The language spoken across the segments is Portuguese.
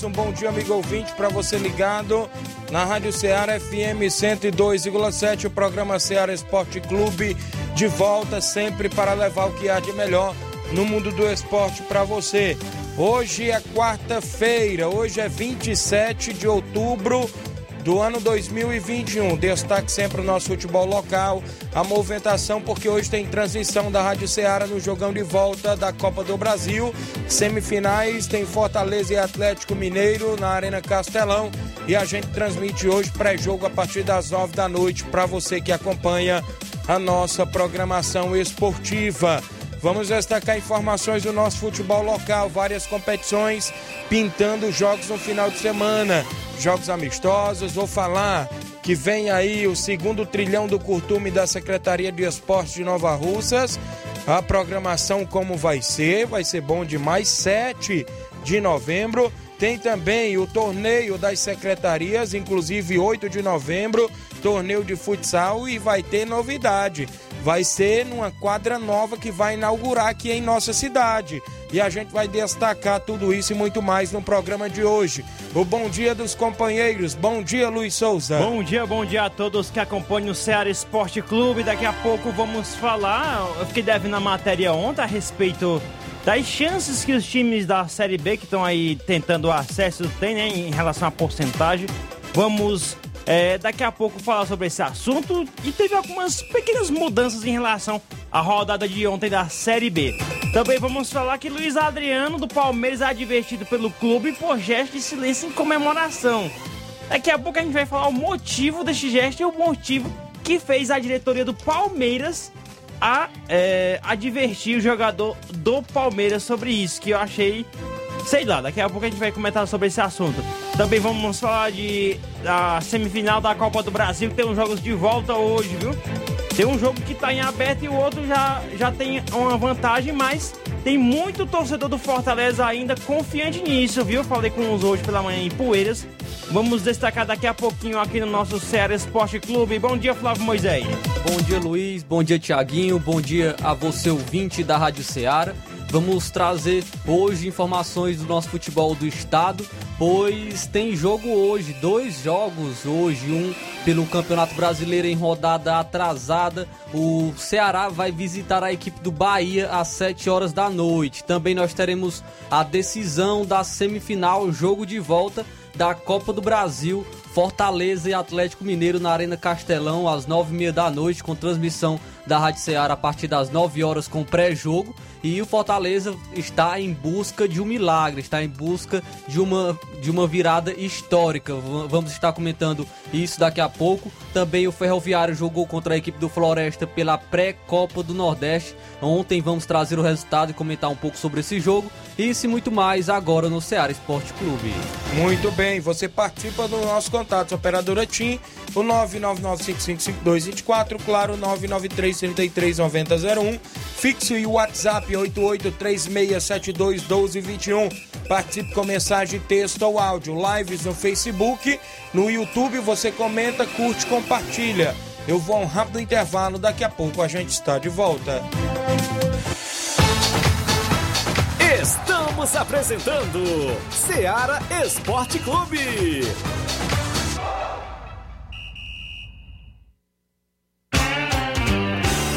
5 minutos. Um bom dia, amigo ouvinte, para você ligado na Rádio Ceará FM 102,7, o programa Ceará Esporte Clube, de volta sempre para levar o que há de melhor no mundo do esporte para você. Hoje é quarta-feira, hoje é 27 de outubro do ano 2021. Destaque sempre o nosso futebol local, a movimentação, porque hoje tem transmissão da Rádio Ceará no jogão de volta da Copa do Brasil. Semifinais tem Fortaleza e Atlético Mineiro na Arena Castelão. E a gente transmite hoje pré-jogo a partir das nove da noite para você que acompanha a nossa programação esportiva. Vamos destacar informações do nosso futebol local, várias competições pintando jogos no final de semana, jogos amistosos. Vou falar que vem aí o segundo trilhão do curtume da Secretaria de Esportes de Nova Russas. A programação como vai ser, vai ser bom demais, 7 de novembro. Tem também o torneio das secretarias, inclusive 8 de novembro, torneio de futsal e vai ter novidade. Vai ser numa quadra nova que vai inaugurar aqui em nossa cidade. E a gente vai destacar tudo isso e muito mais no programa de hoje. O bom dia dos companheiros. Bom dia, Luiz Souza. Bom dia, bom dia a todos que acompanham o Ceará Esporte Clube. Daqui a pouco vamos falar, eu fiquei devendo na matéria ontem a respeito das chances que os times da Série B que estão aí tentando o acesso têm, né, em relação à porcentagem. Vamos é, daqui a pouco falar sobre esse assunto e teve algumas pequenas mudanças em relação à rodada de ontem da Série B. Também vamos falar que Luiz Adriano do Palmeiras é advertido pelo clube por gesto de silêncio em comemoração. Daqui a pouco a gente vai falar o motivo deste gesto e o motivo que fez a diretoria do Palmeiras a é, advertir o jogador do Palmeiras sobre isso, que eu achei Sei lá, daqui a pouco a gente vai comentar sobre esse assunto. Também vamos falar de da semifinal da Copa do Brasil, tem uns jogos de volta hoje, viu? Tem um jogo que tá em aberto e o outro já, já tem uma vantagem, mas tem muito torcedor do Fortaleza ainda confiante nisso, viu? Falei com uns hoje pela manhã em Poeiras. Vamos destacar daqui a pouquinho aqui no nosso Ceará Esporte Clube. Bom dia, Flávio Moisés. Bom dia, Luiz. Bom dia, Tiaguinho. Bom dia a você, ouvinte da Rádio Ceará. Vamos trazer hoje informações do nosso futebol do estado, pois tem jogo hoje, dois jogos hoje, um pelo Campeonato Brasileiro em rodada atrasada. O Ceará vai visitar a equipe do Bahia às 7 horas da noite. Também nós teremos a decisão da semifinal, jogo de volta da Copa do Brasil, Fortaleza e Atlético Mineiro na Arena Castelão às 9h30 da noite, com transmissão da Rádio Ceará a partir das 9 horas com pré-jogo. E o Fortaleza está em busca de um milagre, está em busca de uma, de uma virada histórica. Vamos estar comentando isso daqui a pouco. Também o Ferroviário jogou contra a equipe do Floresta pela pré-Copa do Nordeste. Ontem vamos trazer o resultado e comentar um pouco sobre esse jogo. Isso e muito mais agora no Ceará Esporte Clube. Muito bem, você participa do nosso contato, operadora TIM, o 999555224, claro, 993339001, fixo e o WhatsApp 8836721221. Participe com mensagem, texto ou áudio, lives no Facebook, no YouTube, você comenta, curte, compartilha. Eu vou a um rápido intervalo, daqui a pouco a gente está de volta. Estamos apresentando Seara Esporte Clube.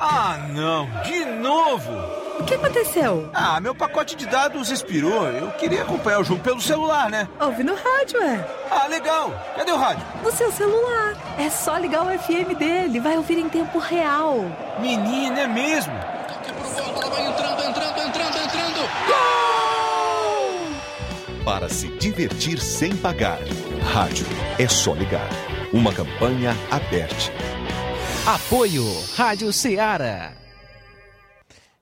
Ah, não, de novo! O que aconteceu? Ah, meu pacote de dados expirou. Eu queria acompanhar o jogo pelo celular, né? Ouve no rádio, é. Ah, legal. Cadê o rádio? No seu celular. É só ligar o FM dele. Vai ouvir em tempo real. Menina, é mesmo? Vai entrando, entrando, entrando, entrando. Gol! Para se divertir sem pagar. Rádio é só ligar. Uma campanha aberta. Apoio Rádio Ceará.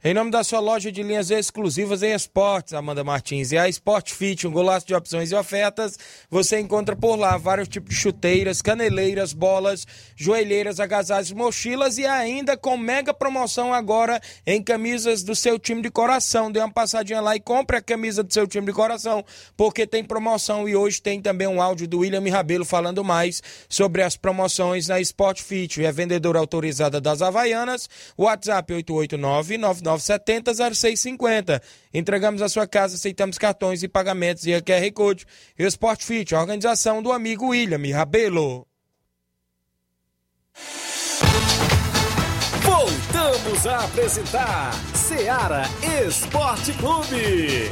Em nome da sua loja de linhas exclusivas em esportes, Amanda Martins e a Sport Fit, um golaço de opções e ofertas, você encontra por lá vários tipos de chuteiras, caneleiras, bolas, joelheiras, agasalhos, mochilas e ainda com mega promoção agora em camisas do seu time de coração. Dê uma passadinha lá e compre a camisa do seu time de coração, porque tem promoção e hoje tem também um áudio do William Rabelo falando mais sobre as promoções na Sport Fit. É vendedora autorizada das Havaianas, WhatsApp 889 9970 0650. Entregamos a sua casa, aceitamos cartões e pagamentos e QR Code. E o Sport Fit, a organização do amigo William Rabelo. Voltamos a apresentar Seara Esporte Clube.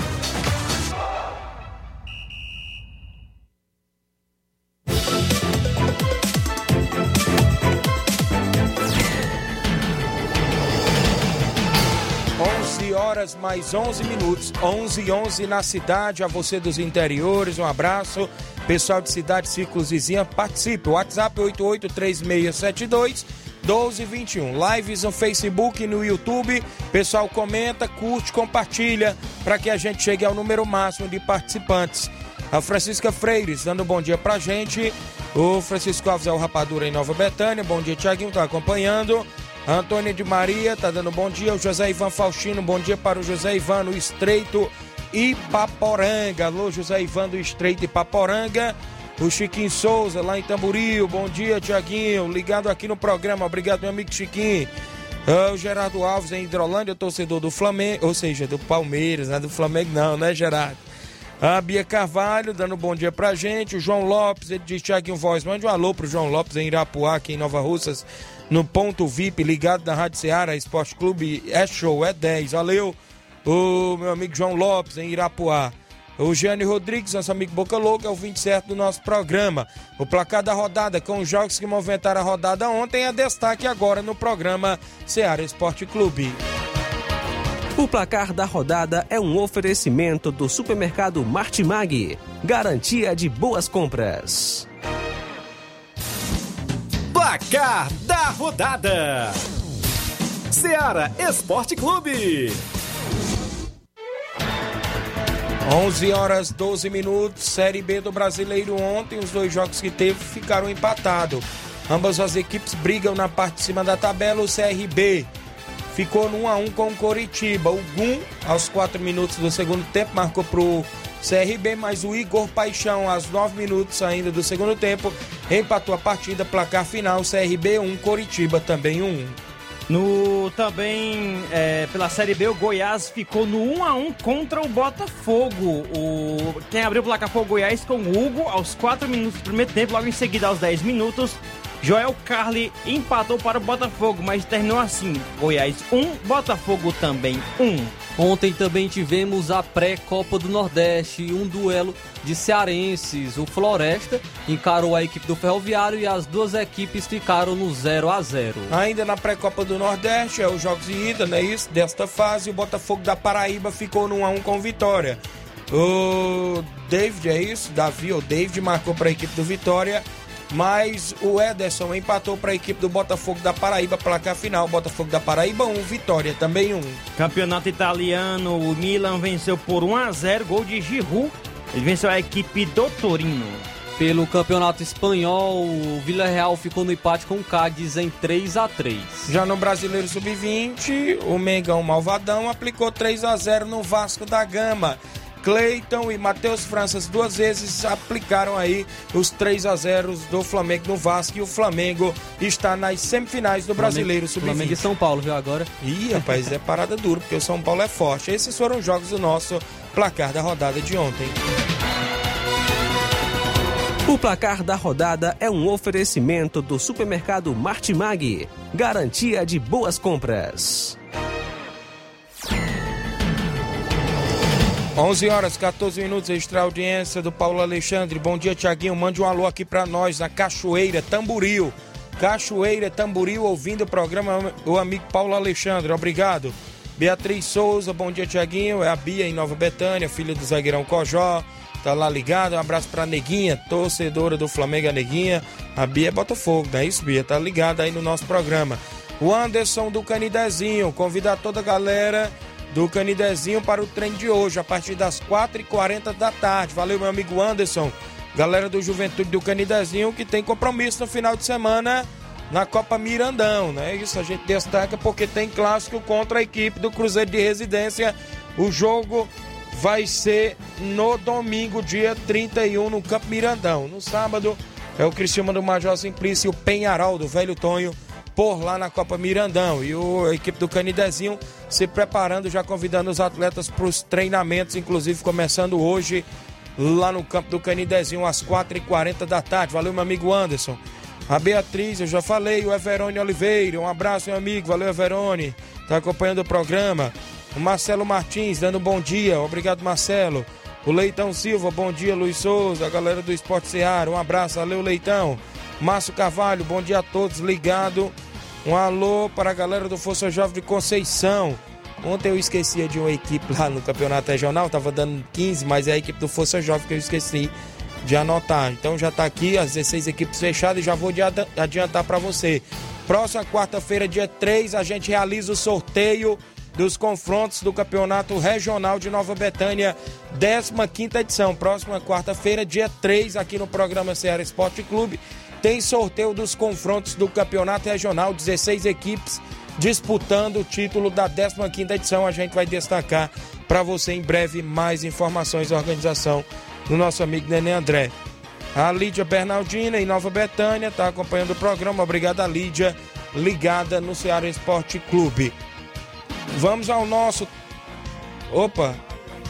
Horas mais 11 minutos, 11 e 11 na cidade. A você dos interiores, um abraço. Pessoal de cidade, círculos vizinha, participe. WhatsApp 883672 1221. Lives no Facebook e no YouTube. Pessoal, comenta, curte, compartilha para que a gente chegue ao número máximo de participantes. A Francisca Freires dando um bom dia pra gente. O Francisco Alves é o Rapadura em Nova Betânia. Bom dia, Tiaguinho, tá acompanhando. Antônia de Maria tá dando bom dia. O José Ivan Faustino, bom dia para o José Ivan no Estreito Ipaporanga. Alô, José Ivan do Estreito Ipaporanga. O Chiquinho Souza lá em Tamboril. Bom dia, Tiaguinho. Ligado aqui no programa. Obrigado, meu amigo Chiquinho. Uh, o Gerardo Alves em Hidrolândia, torcedor do Flamengo, ou seja, do Palmeiras, né? Do Flamengo não, né, Gerardo? A Bia Carvalho dando bom dia pra gente. O João Lopes, ele diz Tiaguinho Voz. Mande um alô pro João Lopes em Irapuá, aqui em Nova Russas no ponto VIP ligado na Rádio Ceará Esporte Clube. É show, é 10. Valeu, o meu amigo João Lopes, em Irapuá. O Gianni Rodrigues, nosso amigo Boca Louca, é o 27 do nosso programa. O placar da rodada, com os jogos que movimentaram a rodada ontem, é destaque agora no programa Ceará Esporte Clube. O placar da rodada é um oferecimento do supermercado Martimag. Garantia de boas compras. Placar da rodada: Seara Esporte Clube. 11 horas 12 minutos, Série B do Brasileiro ontem, os dois jogos que teve ficaram empatados. Ambas as equipes brigam na parte de cima da tabela, o CRB ficou no 1 a 1 com o Coritiba. O Gum, aos 4 minutos do segundo tempo, marcou pro CRB, mas o Igor Paixão, aos 9 minutos ainda do segundo tempo, empatou a partida, placar final, CRB 1, Coritiba também 1. No também é, pela Série B, o Goiás ficou no 1 a 1 contra o Botafogo. O quem abriu o placar foi o Goiás com o Hugo aos 4 minutos do primeiro tempo, logo em seguida aos 10 minutos. Joel Carli empatou para o Botafogo, mas terminou assim: Goiás 1, Botafogo também 1. Ontem também tivemos a pré-Copa do Nordeste, um duelo de cearenses. O Floresta encarou a equipe do Ferroviário e as duas equipes ficaram no 0 a 0 Ainda na pré-Copa do Nordeste, é os jogos de ida, não é isso? Desta fase, o Botafogo da Paraíba ficou no 1 a 1 com Vitória. O David, é isso? Davi ou David marcou para a equipe do Vitória mas o Ederson empatou para a equipe do Botafogo da Paraíba, placar final, Botafogo da Paraíba 1, Vitória também 1. Campeonato italiano, o Milan venceu por 1 a 0, gol de Giroud. Ele venceu a equipe do Torino. Pelo Campeonato Espanhol, o Vila Real ficou no empate com o Cádiz em 3 a 3 Já no Brasileiro Sub-20, o Mengão Malvadão aplicou 3 a 0 no Vasco da Gama. Cleiton e Matheus Franças duas vezes aplicaram aí os 3 a 0 do Flamengo no Vasco e o Flamengo está nas semifinais do Brasileiro Sub-20. Flamengo e São Paulo, viu agora? Ih, rapaz, é parada dura, porque o São Paulo é forte. Esses foram os jogos do nosso placar da rodada de ontem. O placar da rodada é um oferecimento do supermercado Martimag. Garantia de boas compras. 11 horas 14 minutos, extra audiência do Paulo Alexandre. Bom dia, Tiaguinho. Mande um alô aqui pra nós na Cachoeira, Tamburil. Cachoeira, Tamburil, ouvindo o programa, o amigo Paulo Alexandre. Obrigado. Beatriz Souza, bom dia, Tiaguinho. É a Bia em Nova Betânia, filha do zagueirão Cojó. Tá lá ligado. Um abraço pra Neguinha, torcedora do Flamengo, a Neguinha. A Bia é Botafogo, não é isso, Bia? Tá ligada aí no nosso programa. O Anderson do Canidezinho, convidar toda a galera do Canidezinho para o treino de hoje, a partir das 4h40 da tarde. Valeu, meu amigo Anderson. Galera do Juventude do Canidezinho que tem compromisso no final de semana na Copa Mirandão, né? Isso a gente destaca porque tem clássico contra a equipe do Cruzeiro de Residência. O jogo vai ser no domingo, dia 31, no Campo Mirandão. No sábado é o Cristiano do Major Simplício o Penharol do Velho Tonho por lá na Copa Mirandão. E o, a equipe do Canidezinho se preparando, já convidando os atletas para os treinamentos, inclusive começando hoje lá no campo do Canidezinho às 4h40 da tarde. Valeu, meu amigo Anderson. A Beatriz, eu já falei, o Everone Oliveira, um abraço, meu amigo, valeu, Everone, tá acompanhando o programa. O Marcelo Martins, dando um bom dia, obrigado, Marcelo. O Leitão Silva, bom dia, Luiz Souza, a galera do Esporte Seara, um abraço, valeu, Leitão. Márcio Carvalho, bom dia a todos, ligado. Um alô para a galera do Força Jovem de Conceição. Ontem eu esquecia de uma equipe lá no campeonato regional, tava dando 15, mas é a equipe do Força Jovem que eu esqueci de anotar. Então já está aqui as 16 equipes fechadas e já vou adiantar para você. Próxima quarta-feira, dia 3, a gente realiza o sorteio dos confrontos do Campeonato Regional de Nova Betânia, 15 edição. Próxima quarta-feira, dia 3, aqui no programa Ceará Esporte Clube, tem sorteio dos confrontos do Campeonato Regional, 16 equipes disputando o título da 15 edição. A gente vai destacar para você em breve mais informações da organização do nosso amigo Nenê André. A Lídia Bernardina, em Nova Betânia, está acompanhando o programa. Obrigado, Lídia, ligada no Ceará Esporte Clube. Vamos ao nosso. Opa,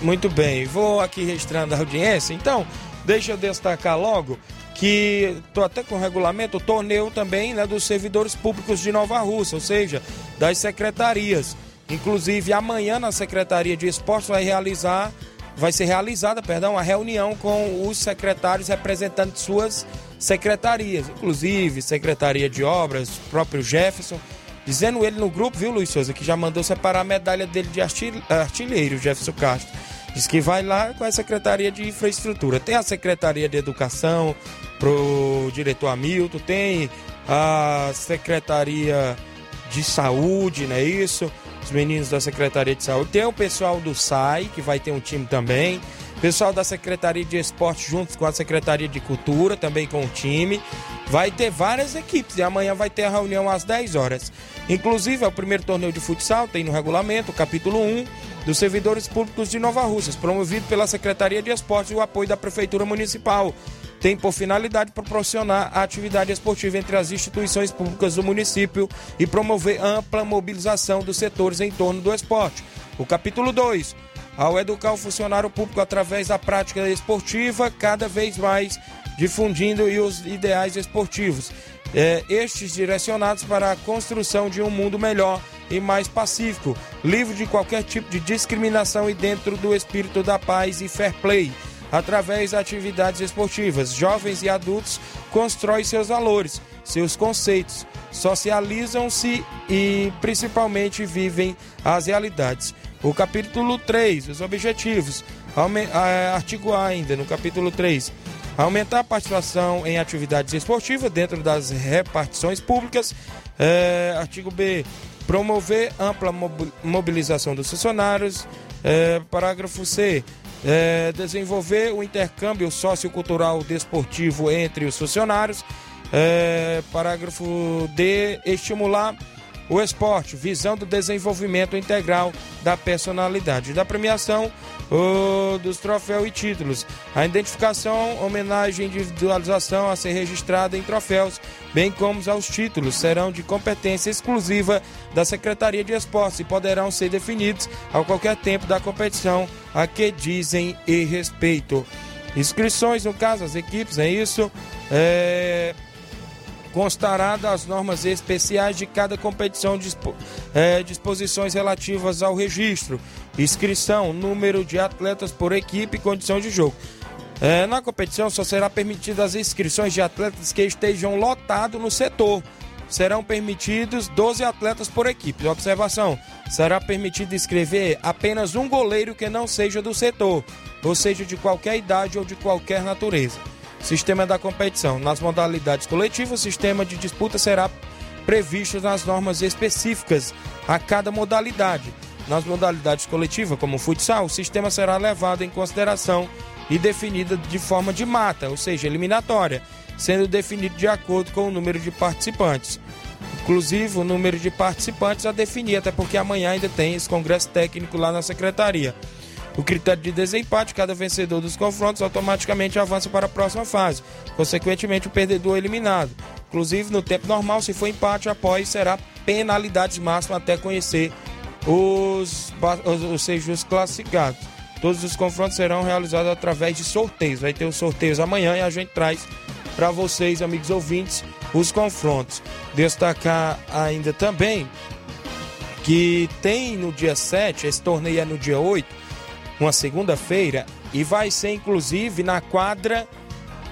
muito bem. Vou aqui registrando a audiência. Então, deixa eu destacar logo que estou até com o regulamento, o torneio também né, dos servidores públicos de Nova Rússia, ou seja, das secretarias. Inclusive, amanhã na Secretaria de Esportes vai realizar vai ser realizada, perdão, a reunião com os secretários representantes de suas secretarias, inclusive Secretaria de Obras, próprio Jefferson, dizendo ele no grupo, viu, Luiz Souza, que já mandou separar a medalha dele de artilheiro, Jefferson Castro. Diz que vai lá com a Secretaria de Infraestrutura. Tem a Secretaria de Educação pro diretor Hamilton, tem a Secretaria de Saúde, não é isso? os meninos da Secretaria de Saúde. Tem o pessoal do SAI, que vai ter um time também. Pessoal da Secretaria de Esporte juntos com a Secretaria de Cultura, também com o time. Vai ter várias equipes e amanhã vai ter a reunião às 10 horas. Inclusive, é o primeiro torneio de futsal, tem no regulamento, capítulo 1, dos servidores públicos de Nova Russas, promovido pela Secretaria de Esporte e o apoio da Prefeitura Municipal tem por finalidade proporcionar a atividade esportiva entre as instituições públicas do município e promover ampla mobilização dos setores em torno do esporte. O capítulo 2. Ao educar o funcionário público através da prática esportiva, cada vez mais difundindo os ideais esportivos, é, estes direcionados para a construção de um mundo melhor e mais pacífico, livre de qualquer tipo de discriminação e dentro do espírito da paz e fair play através de atividades esportivas. Jovens e adultos constroem seus valores, seus conceitos, socializam-se e principalmente vivem as realidades. O capítulo 3, os objetivos. Artigo A ainda, no capítulo 3. Aumentar a participação em atividades esportivas dentro das repartições públicas. É, artigo B. Promover ampla mobilização dos funcionários. É, parágrafo C é, desenvolver o intercâmbio sociocultural desportivo entre os funcionários. É, parágrafo D, estimular o esporte, visão do desenvolvimento integral da personalidade. Da premiação o, dos troféus e títulos. A identificação, homenagem e individualização a ser registrada em troféus, bem como aos títulos, serão de competência exclusiva da Secretaria de Esportes e poderão ser definidos a qualquer tempo da competição a que dizem e respeito. Inscrições, no caso, as equipes, é isso. É constará das normas especiais de cada competição dispo, é, disposições relativas ao registro, inscrição, número de atletas por equipe e condição de jogo. É, na competição só será permitidas as inscrições de atletas que estejam lotados no setor. Serão permitidos 12 atletas por equipe. Observação: será permitido inscrever apenas um goleiro que não seja do setor, ou seja, de qualquer idade ou de qualquer natureza. Sistema da competição. Nas modalidades coletivas, o sistema de disputa será previsto nas normas específicas a cada modalidade. Nas modalidades coletivas, como futsal, o sistema será levado em consideração e definido de forma de mata, ou seja, eliminatória, sendo definido de acordo com o número de participantes. Inclusive, o número de participantes a definir, até porque amanhã ainda tem esse congresso técnico lá na secretaria. O critério de desempate, cada vencedor dos confrontos automaticamente avança para a próxima fase. Consequentemente, o perdedor é eliminado. Inclusive, no tempo normal, se for empate, após será penalidades máximas até conhecer os, ou seja, os classificados. Todos os confrontos serão realizados através de sorteios. Vai ter os sorteios amanhã e a gente traz para vocês, amigos ouvintes, os confrontos. Destacar ainda também que tem no dia 7, esse torneio é no dia 8, uma segunda-feira, e vai ser inclusive na quadra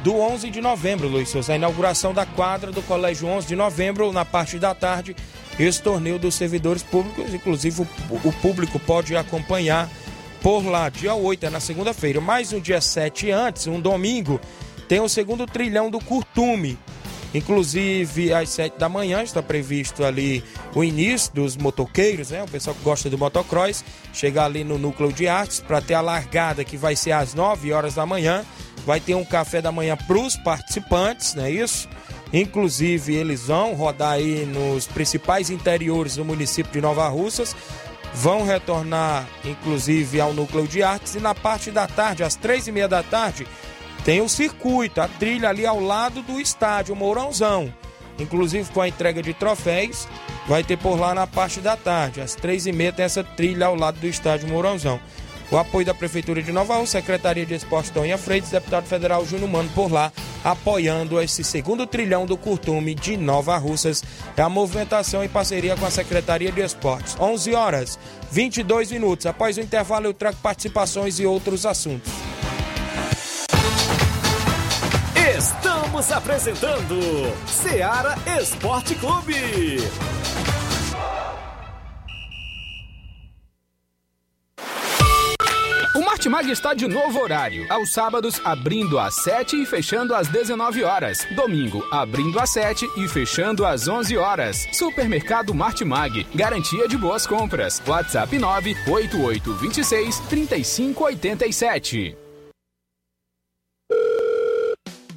do 11 de novembro, Luiz Souza. A inauguração da quadra do Colégio 11 de novembro, na parte da tarde, esse torneio dos servidores públicos. Inclusive, o, público pode acompanhar por lá. Dia 8 é na segunda-feira, mas no dia 7 antes, um domingo, tem o segundo trilhão do Curtume. Inclusive, às 7 da manhã está previsto ali o início dos motoqueiros, né? O pessoal que gosta do motocross, chegar ali no núcleo de artes para ter a largada que vai ser às 9 horas da manhã. Vai ter um café da manhã para os participantes, não é isso? Inclusive, eles vão rodar aí nos principais interiores do município de Nova Russas. Vão retornar, inclusive, ao núcleo de artes. E na parte da tarde, às três e meia da tarde, tem o circuito, a trilha ali ao lado do estádio Mourãozão. Inclusive com a entrega de troféus, vai ter por lá na parte da tarde. Às três e meia tem essa trilha ao lado do estádio Mourãozão. O apoio da Prefeitura de Nova Rússia, Secretaria de Esportes Tonha Freitas, deputado federal Júnior Mano por lá, apoiando esse segundo trilhão do Curtume de Nova Russas. É a movimentação em parceria com a Secretaria de Esportes. 11 horas, 22 minutos. Após o intervalo, eu trago participações e outros assuntos. Estamos apresentando Seara Esporte Clube. O Martimag está de novo horário. Aos sábados, abrindo às 7 e fechando às 19 horas. Domingo, abrindo às 7 e fechando às 11 horas. Supermercado Martimag. Garantia de boas compras. WhatsApp 98826 3587.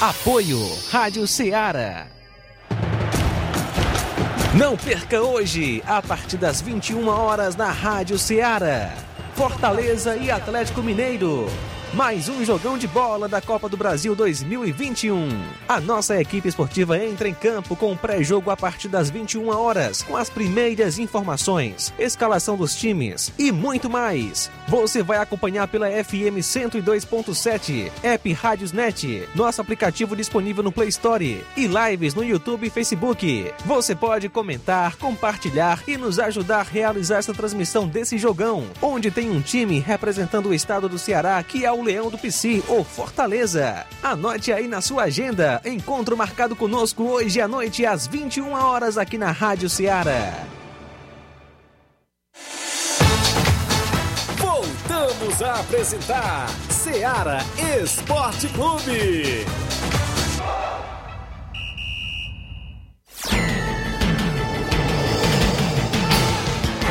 Apoio Rádio Ceará. Não perca hoje, a partir das 21 horas na Rádio Ceará. Fortaleza e Atlético Mineiro. Mais um jogão de bola da Copa do Brasil 2021. A nossa equipe esportiva entra em campo com o pré-jogo a partir das 21 horas, com as primeiras informações, escalação dos times e muito mais. Você vai acompanhar pela FM 102.7, app Rádiosnet, nosso aplicativo disponível no Play Store e lives no YouTube e Facebook. Você pode comentar, compartilhar e nos ajudar a realizar essa transmissão desse jogão, onde tem um time representando o estado do Ceará, que é o Leão do PC, ou Fortaleza. Anote aí na sua agenda, encontro marcado conosco hoje à noite às 21 horas aqui na Rádio Ceará. A apresentar Seara Esporte Clube.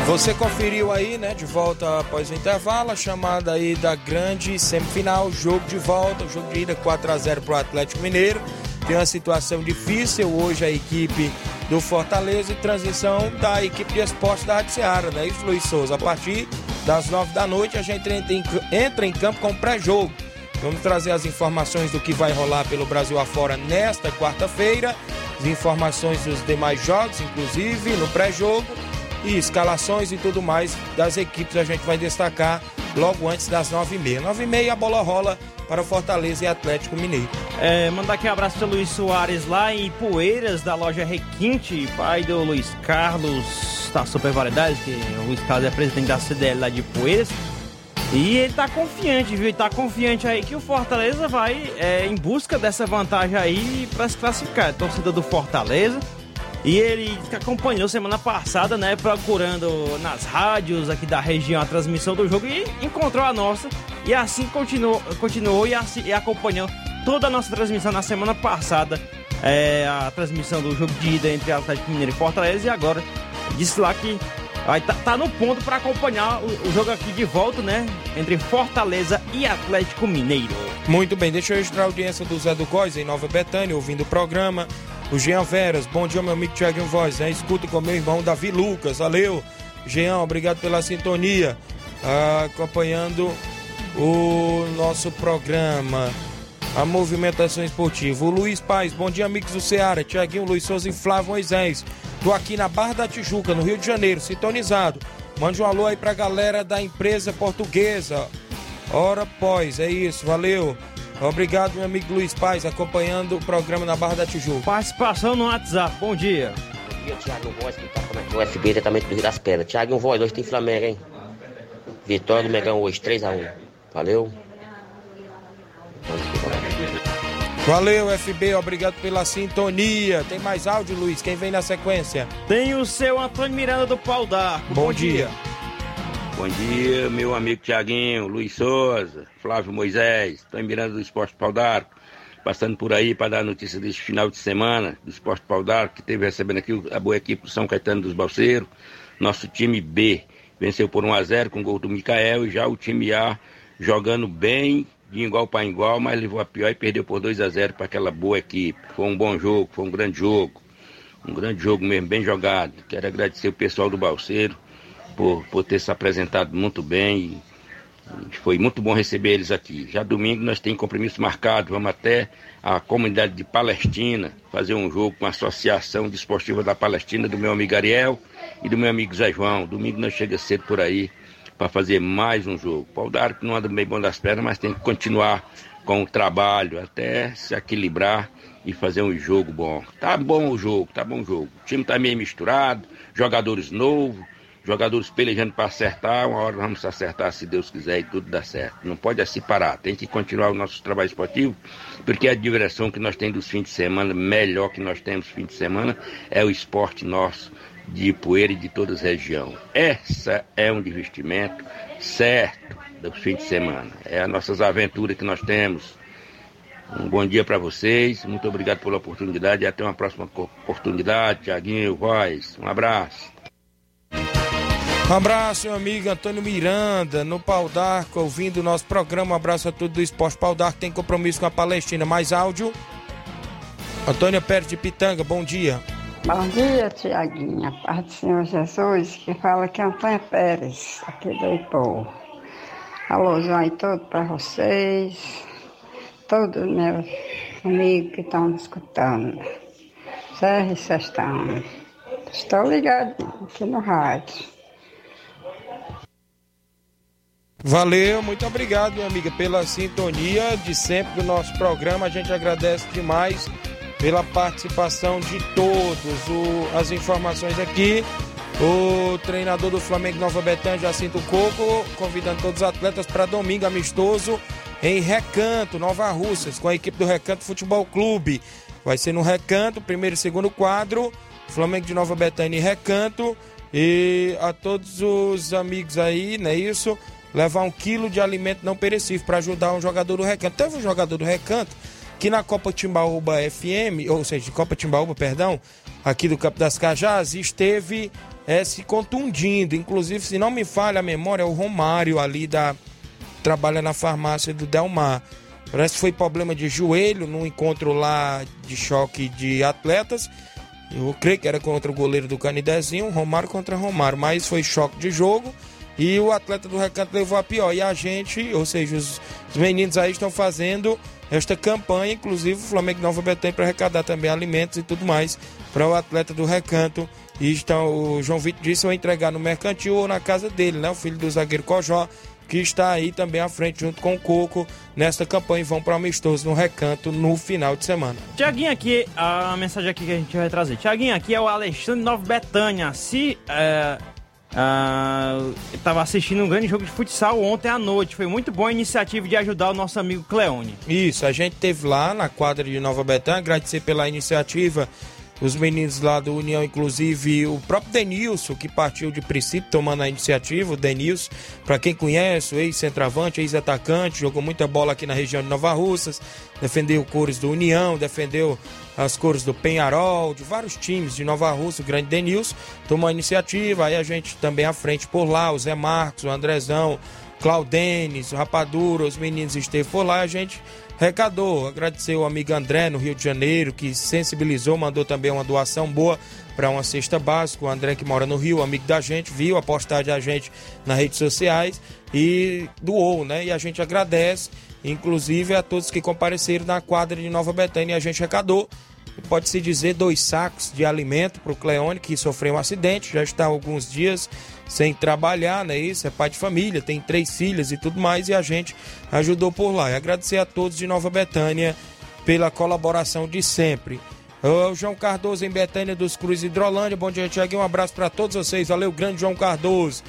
Você conferiu aí, né, de volta após o intervalo, a chamada aí da grande semifinal, jogo de volta, jogo de ida 4 a 0 para o Atlético Mineiro. Tem uma situação difícil hoje a equipe do Fortaleza e transição da equipe de esporte da Rádio Seara, né? Isso, Luiz Souza. A partir das 9 da noite a gente entra em, entra em campo com pré-jogo. Vamos trazer as informações do que vai rolar pelo Brasil afora nesta quarta-feira, as informações dos demais jogos, inclusive no pré-jogo e escalações e tudo mais das equipes a gente vai destacar logo antes das 9h30. 9h30 a bola rola para Fortaleza e Atlético Mineiro. É, mandar aqui um abraço para Luiz Soares lá em Poeiras, da loja Requinte, pai do Luiz Carlos da Super Variedades, que o Luiz Carlos é presidente da CDL lá de Poeiras. E ele tá confiante, viu? Ele tá confiante aí que o Fortaleza vai é, em busca dessa vantagem aí para se classificar. Torcida do Fortaleza. E ele acompanhou semana passada, né, procurando nas rádios aqui da região a transmissão do jogo e encontrou a nossa. E assim continuou, continuou e, assim, e acompanhou toda a nossa transmissão na semana passada. É, a transmissão do jogo de ida entre Atlético Mineiro e Fortaleza. E agora disse lá que vai tá, tá no ponto para acompanhar o, o, jogo aqui de volta, né? Entre Fortaleza e Atlético Mineiro. Muito bem, deixa eu registrar a audiência do Zé do Góis em Nova Betânia, ouvindo o programa. O Jean Veras, bom dia, meu amigo Tiaguinho Voz, né? Escuta com meu irmão Davi Lucas, valeu. Jean, obrigado pela sintonia, ah, acompanhando o nosso programa. A movimentação esportiva. O Luiz Paz, bom dia, amigos do Ceará. Tiaguinho, Luiz Souza e Flávio Moisés. Tô aqui na Barra da Tijuca, no Rio de Janeiro, sintonizado. Mande um alô aí pra galera da empresa portuguesa. Ora, pois, é isso, valeu. Obrigado, meu amigo Luiz Paz, acompanhando o programa na Barra da Tijuca. Participação no WhatsApp, bom dia. Bom dia, Thiago Voz, que tá no FB, diretamente do Rio das Pedras. Thiago Voz, hoje tem Flamengo, hein? Vitória do Megão hoje, 3x1. Valeu. Valeu, FB, obrigado pela sintonia. Tem mais áudio, Luiz? Quem vem na sequência? Tem o seu Antônio Miranda do Pau d'Arco. Bom, Bom dia. dia. Bom dia, meu amigo Tiaguinho, Luiz Souza, Flávio Moisés, Antônio Miranda do Esporte Pau d'Arco. Passando por aí para dar notícia deste final de semana do Esporte Pau d'Arco, que teve recebendo aqui a boa equipe do São Caetano dos Balseiros. Nosso time B venceu por 1 a 0 com gol do Micael e já o time A jogando bem de igual para igual, mas levou a pior e perdeu por 2 a 0 para aquela boa equipe. Foi um bom jogo, foi um grande jogo. Um grande jogo mesmo, bem jogado. Quero agradecer o pessoal do Balseiro por, por ter se apresentado muito bem. Foi muito bom receber eles aqui. Já domingo nós temos compromisso marcado, vamos até a comunidade de Palestina fazer um jogo com a Associação Desportiva da Palestina, do meu amigo Ariel e do meu amigo Zé João. Domingo nós chega cedo por aí para fazer mais um jogo. O Pau que não anda bem bom das pernas, mas tem que continuar com o trabalho até se equilibrar e fazer um jogo bom. Tá bom o jogo, tá bom o jogo. O time tá meio misturado, jogadores novos, jogadores pelejando para acertar. Uma hora vamos acertar se Deus quiser e tudo dá certo. Não pode assim parar, tem que continuar o nosso trabalho esportivo, porque a diversão que nós temos dos fins de semana, melhor que nós temos fim de semana, é o esporte nosso de Poeira e de toda a região. Essa é um divertimento certo do fim de semana. É as nossas aventuras que nós temos. Um bom dia para vocês, muito obrigado pela oportunidade e até uma próxima oportunidade. Tiaguinho, voz, um abraço. Um abraço, meu amigo Antônio Miranda, no Pau d'Arco, ouvindo o nosso programa. Um abraço a todos do Esporte Pau d'Arco, tem compromisso com a Palestina. Mais áudio. Antônio Pérez de Pitanga, bom dia. Bom dia, Tiaguinha. A paz do Senhor Jesus, que fala que é Antônio Pérez, aqui do Ipô. Alôzão aí todo para vocês, todos meus amigos que estão escutando. Serra e Sestão. Estou ligado aqui no rádio. Valeu, muito obrigado, minha amiga, pela sintonia de sempre do nosso programa. A gente agradece demais pela participação de todos. O, as informações aqui. O treinador do Flamengo Nova Betânia, Jacinto Coco, convidando todos os atletas para domingo amistoso em Recanto, Nova Russas, com a equipe do Recanto Futebol Clube. Vai ser no Recanto, primeiro e segundo quadro. Flamengo de Nova Betânia e Recanto. E a todos os amigos aí, não é isso? Levar um quilo de alimento não perecível para ajudar um jogador do Recanto. Teve um jogador do Recanto que na Copa Timbaúba FM, ou seja, Copa Timbaúba, perdão, aqui do Campo das Cajás, esteve é, se contundindo. Inclusive, se não me falha a memória, é o Romário ali da. trabalha na farmácia do Delmar. Parece que foi problema de joelho num encontro lá de choque de atletas. Eu creio que era contra o goleiro do Canidezinho, Romário contra Romário, mas foi choque de jogo e o atleta do recanto levou a pior. E a gente, ou seja, os, os meninos aí estão fazendo esta campanha, inclusive o Flamengo Nova Betânia para arrecadar também alimentos e tudo mais para o atleta do recanto. E estão, o João Vitor disse, vai entregar no mercantil ou na casa dele, né? O filho do zagueiro Cojó, que está aí também à frente junto com o Coco nesta campanha e vão para o amistoso no recanto no final de semana. Tiaguinho aqui, a mensagem aqui que a gente vai trazer. Tiaguinho aqui é o Alexandre Nova Betânia. Se é, Uh, estava assistindo um grande jogo de futsal ontem à noite. Foi muito boa a iniciativa de ajudar o nosso amigo Cleone. Isso, a gente teve lá na quadra de Nova Betânia, agradecer pela iniciativa os meninos lá do União, inclusive o próprio Denilson, que partiu de princípio tomando a iniciativa, o Denilson, para quem conhece, ex-centroavante, ex-atacante, jogou muita bola aqui na região de Nova Russas, defendeu cores do União, defendeu as cores do Penharol, de vários times de Nova Russa, o grande Denilson, tomou a iniciativa, aí a gente também à frente por lá, o Zé Marcos, o Andrezão, Claudenes, o Rapadura, os meninos esteve por lá, a gente recadou, agradeceu o amigo André no Rio de Janeiro, que sensibilizou, mandou também uma doação boa para uma cesta básica. O André, que mora no Rio, amigo da gente, viu a postagem da gente nas redes sociais e doou, né? E a gente agradece, inclusive a todos que compareceram na quadra de Nova Betânia. A gente recadou pode-se dizer, dois sacos de alimento para o Cleone, que sofreu um acidente, já está há alguns dias sem trabalhar, né? Isso, é pai de família, tem três filhas e tudo mais, e a gente ajudou por lá. E agradecer a todos de Nova Betânia pela colaboração de sempre. O João Cardoso em Betânia dos Cruz Hidrolândia. Bom dia, Tiago. Um abraço para todos vocês. Valeu, grande João Cardoso.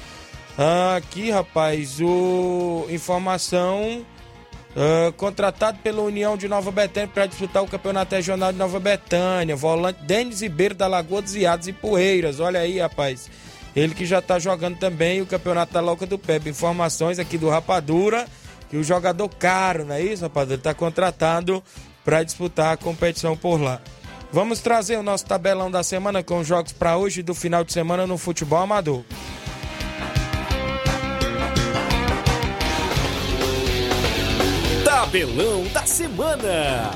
Aqui, rapaz, o informação Uh, contratado pela União de Nova Betânia para disputar o Campeonato Regional de Nova Betânia. Volante Denis Ribeiro da Lagoa dos Iados e Poeiras. Olha aí, rapaz. Ele que já está jogando também o Campeonato da Loca do Pepe. Informações aqui do Rapadura. Que o jogador caro, não é isso, Rapadura? Está contratado para disputar a competição por lá. Vamos trazer o nosso tabelão da semana com jogos para hoje do final de semana no futebol amador. Tabelão da Semana.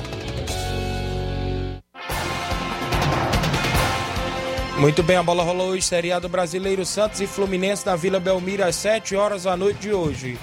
Muito bem, a bola rolou hoje, seriado brasileiro Santos e Fluminense na Vila Belmiro às 7 horas da noite de hoje.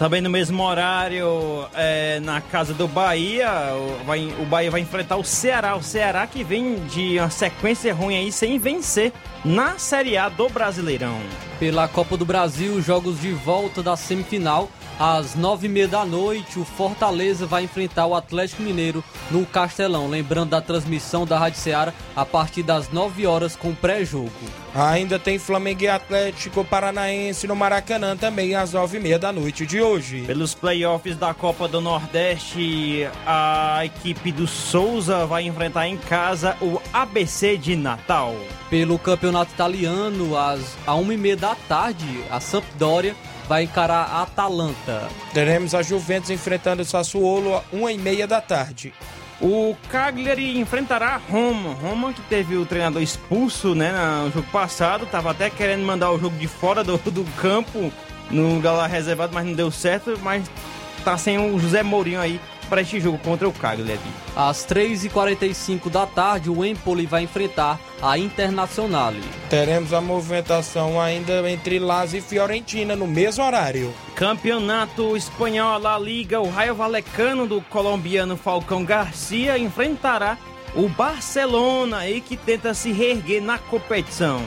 Também no mesmo horário, é, na casa do Bahia, o, vai, o Bahia vai enfrentar o Ceará. O Ceará que vem de uma sequência ruim aí, sem vencer na Série A do Brasileirão. Pela Copa do Brasil, jogos de volta da semifinal. Às nove e meia da noite, o Fortaleza vai enfrentar o Atlético Mineiro no Castelão. Lembrando da transmissão da Rádio Ceará a partir das nove horas com pré-jogo. Ainda tem Flamengo e Atlético Paranaense no Maracanã também às nove e meia da noite de hoje. Pelos playoffs da Copa do Nordeste, a equipe do Souza vai enfrentar em casa o ABC de Natal. Pelo Campeonato Italiano, às a uma e meia da tarde, a Sampdoria vai encarar a Atalanta. Teremos a Juventus enfrentando o Sassuolo às uma e meia da tarde. O Cagliari enfrentará a Roma. Roma que teve o treinador expulso né, no jogo passado. Tava até querendo mandar o jogo de fora do, do campo no lugar lá reservado, mas não deu certo. Mas tá sem o José Mourinho aí para este jogo contra o Cagliari. Às 3h45 da tarde, o Empoli vai enfrentar a Internacional. Teremos a movimentação ainda entre Lazio e Fiorentina no mesmo horário. Campeonato Espanhol La Liga, o Raio Valecano do colombiano Falcão Garcia enfrentará o Barcelona aí que tenta se reerguer na competição.